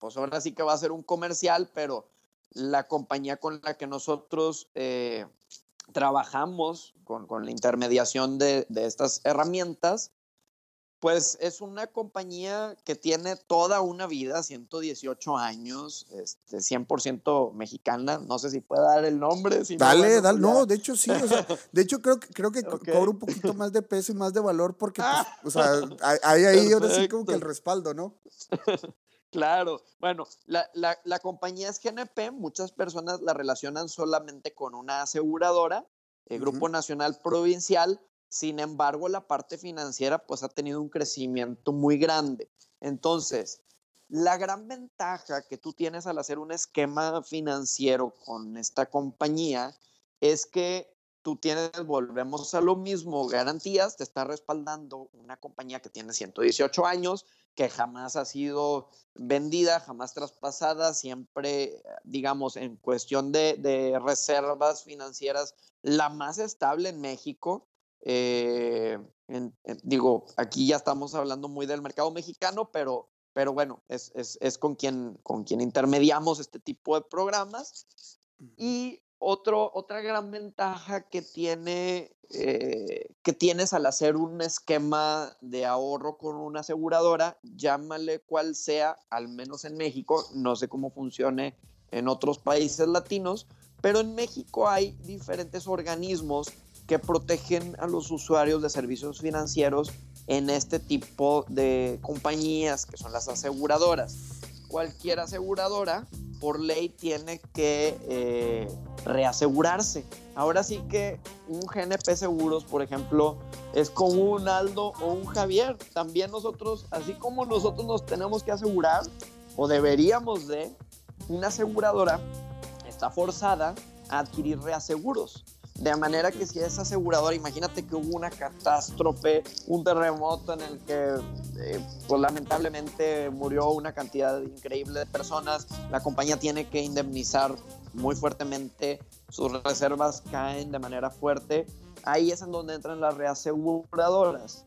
pues ahora sí que va a ser un comercial, pero la compañía con la que nosotros eh, trabajamos con, con, la intermediación de, de, estas herramientas, pues es una compañía que tiene toda una vida, 118 años, este, 100% mexicana. No sé si puede dar el nombre. dale, dale. Pues no, de hecho sí. O sea, *laughs* de hecho creo, creo que cobra un poquito más de peso y más de valor porque, pues, *laughs* o sea, hay ahí ahora sí como que el respaldo, ¿no? *laughs* Claro, bueno, la, la, compañía es GNP, muchas personas la relacionan solamente con una aseguradora, el Grupo Nacional Provincial, sin embargo, la parte financiera pues ha tenido un crecimiento muy grande. Entonces, la gran ventaja que tú tienes al hacer un esquema financiero con esta compañía es que tú tienes, volvemos a lo mismo, garantías, te está respaldando una compañía que tiene 118 años, que jamás ha sido vendida, jamás traspasada, siempre, digamos, en cuestión de, reservas financieras, la más estable en México. Eh, digo, aquí ya estamos hablando muy del mercado mexicano, pero, pero bueno, es, es, con, quien, con quien intermediamos este tipo de programas. Y otro, otra gran ventaja que, tiene, eh, que tienes al hacer un esquema de ahorro con una aseguradora, llámale cual sea, al menos en México, no sé cómo funcione en otros países latinos, pero en México hay diferentes organismos que protegen a los usuarios de servicios financieros en este tipo de compañías que son las aseguradoras. Cualquier aseguradora por ley tiene que eh, reasegurarse. Ahora sí que un GNP Seguros, por ejemplo, es como un Aldo o un Javier. También nosotros, así como nosotros nos tenemos que asegurar, o deberíamos de, una aseguradora está forzada a adquirir reaseguros. De manera que si es aseguradora, imagínate que hubo una catástrofe, un terremoto en el que eh, pues lamentablemente murió una cantidad increíble de personas, la compañía tiene que indemnizar muy fuertemente, sus reservas caen de manera fuerte, ahí es en donde entran las reaseguradoras.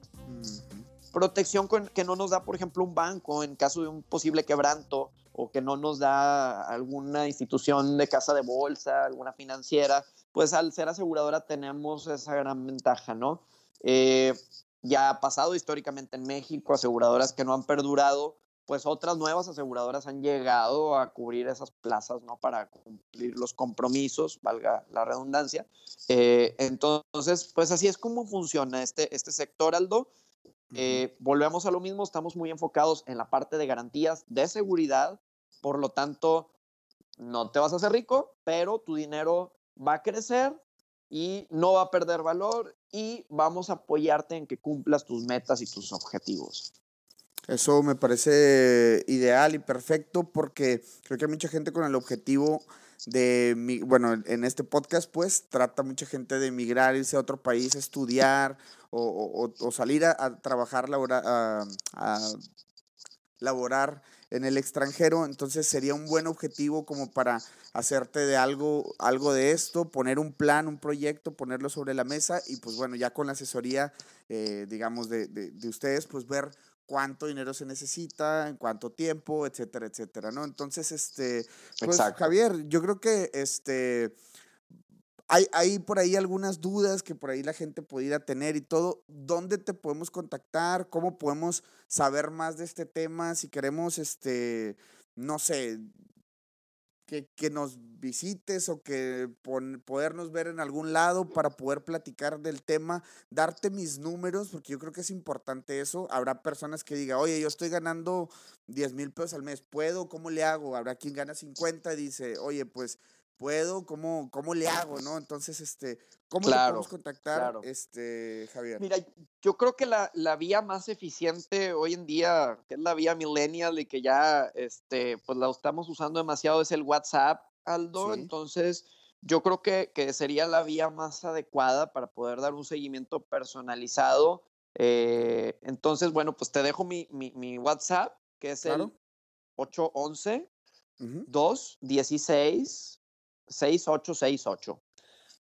Protección que no nos da, por ejemplo, un banco en caso de un posible quebranto o que no nos da alguna institución de casa de bolsa, alguna financiera pues al ser aseguradora tenemos esa gran ventaja, ¿no? Eh, ya ha pasado históricamente en México, aseguradoras que no han perdurado, pues otras nuevas aseguradoras han llegado a cubrir esas plazas, ¿no? Para cumplir los compromisos, valga la redundancia. Eh, entonces, pues así es como funciona este, este sector, Aldo. Eh, volvemos a lo mismo, estamos muy enfocados en la parte de garantías de seguridad, por lo tanto, no te vas a hacer rico, pero tu dinero va a crecer y no va a perder valor y vamos a apoyarte en que cumplas tus metas y tus objetivos. Eso me parece ideal y perfecto porque creo que hay mucha gente con el objetivo de, bueno, en este podcast pues trata mucha gente de emigrar, irse a otro país, estudiar o, salir a, trabajar, a laborar en el extranjero, entonces sería un buen objetivo como para hacerte de algo, algo de esto, poner un plan, un proyecto, ponerlo sobre la mesa y pues bueno, ya con la asesoría, eh, digamos, de, de, ustedes, pues ver cuánto dinero se necesita, en cuánto tiempo, etcétera, etcétera, ¿no? Entonces, este, pues Javier, yo creo que este hay, hay, por ahí algunas dudas que por ahí la gente pudiera tener y todo. ¿Dónde te podemos contactar? ¿Cómo podemos saber más de este tema? Si queremos, este, no sé, que, que nos visites o que podernos ver en algún lado para poder platicar del tema, darte mis números, porque yo creo que es importante eso. Habrá personas que digan, oye, yo estoy ganando 10 mil pesos al mes, ¿puedo? ¿Cómo le hago? Habrá quien gana 50 y dice, oye, pues puedo, cómo, cómo le hago, ¿no? Entonces, este, ¿cómo le podemos contactar, este, Javier? Mira, yo creo que la, la, vía más eficiente hoy en día, que es la vía millennial y que ya, este, pues la estamos usando demasiado, es el WhatsApp, Aldo. Entonces, yo creo que, que, sería la vía más adecuada para poder dar un seguimiento personalizado. Eh, entonces, bueno, pues te dejo mi, mi, mi WhatsApp, que es el 811 216 6868.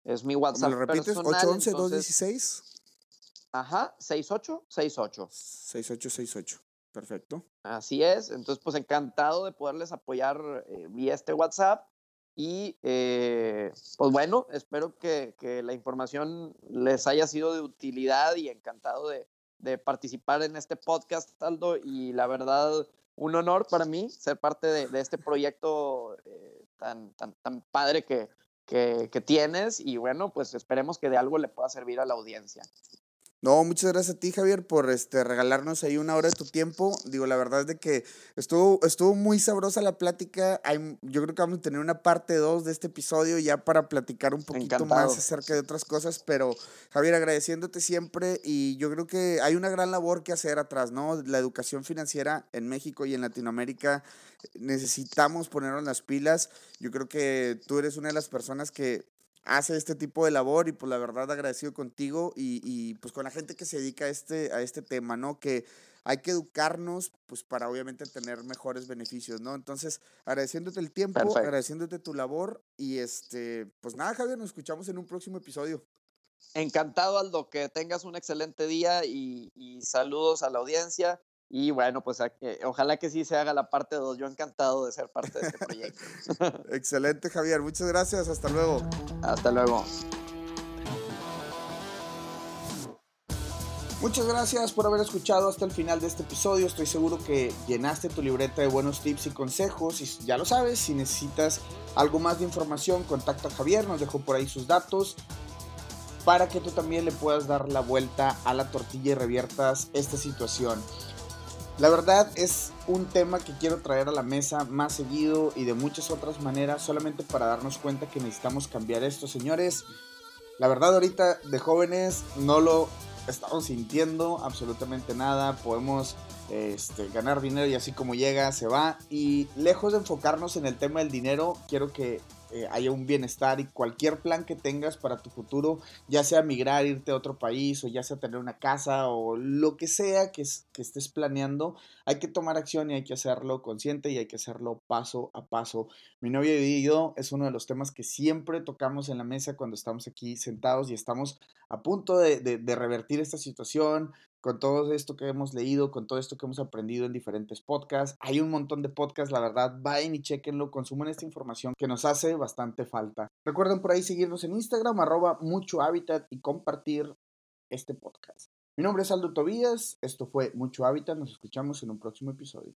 Es mi WhatsApp. ¿Me lo repites? Personal, 811 216. Ajá, 6868. 6868. Perfecto. Así es. Entonces, pues encantado de poderles apoyar eh, vía este WhatsApp. Y eh, pues bueno, espero que, que, la información les haya sido de utilidad y encantado de, de, participar en este podcast, Aldo. Y la verdad, un honor para mí ser parte de, de este proyecto eh, tan, tan, tan padre que, que, que, tienes y bueno, pues esperemos que de algo le pueda servir a la audiencia. No, muchas gracias a ti, Javier, por este, regalarnos ahí una hora de tu tiempo. Digo, la verdad es de que estuvo, estuvo muy sabrosa la plática. Hay, yo creo que vamos a tener una parte 2 de este episodio ya para platicar un poquito más acerca de otras cosas. Pero, Javier, agradeciéndote siempre y yo creo que hay una gran labor que hacer atrás, ¿no? La educación financiera en México y en Latinoamérica necesitamos ponernos las pilas. Yo creo que tú eres una de las personas que hace este tipo de labor y pues la verdad agradecido contigo y, y, pues con la gente que se dedica a este, a este tema, ¿no? Que hay que educarnos pues para obviamente tener mejores beneficios, ¿no? Entonces, agradeciéndote el tiempo, agradeciéndote tu labor y este, pues nada, Javier, nos escuchamos en un próximo episodio. Encantado, Aldo, que tengas un excelente día y, y saludos a la audiencia. Y bueno, pues ojalá que sí se haga la parte 2. Yo encantado de ser parte de este proyecto. *laughs* Excelente, Javier. Muchas gracias. Hasta luego. Hasta luego. Muchas gracias por haber escuchado hasta el final de este episodio. Estoy seguro que llenaste tu libreta de buenos tips y consejos. Y ya lo sabes, si necesitas algo más de información, contacta a Javier. Nos dejó por ahí sus datos para que tú también le puedas dar la vuelta a la tortilla y reviertas esta situación. La verdad es un tema que quiero traer a la mesa más seguido y de muchas otras maneras, solamente para darnos cuenta que necesitamos cambiar esto, señores. La verdad ahorita de jóvenes no lo estamos sintiendo absolutamente nada, podemos este, ganar dinero y así como llega se va. Y lejos de enfocarnos en el tema del dinero, quiero que eh, haya un bienestar y cualquier plan que tengas para tu futuro, ya sea migrar, irte a otro país o ya sea tener una casa o lo que sea que, estés planeando, hay que tomar acción y hay que hacerlo consciente y hay que hacerlo paso a paso. Mi novia y yo es uno de los temas que siempre tocamos en la mesa cuando estamos aquí sentados y estamos a punto de revertir esta situación, con todo esto que hemos leído, con todo esto que hemos aprendido en diferentes podcasts. Hay un montón de podcasts, la verdad, vayan y chequenlo, consuman esta información que nos hace bastante falta. Recuerden por ahí seguirnos en Instagram, arroba mucho hábitat y compartir este podcast. Mi nombre es Aldo Tobías, esto fue Mucho Hábitat, nos escuchamos en un próximo episodio.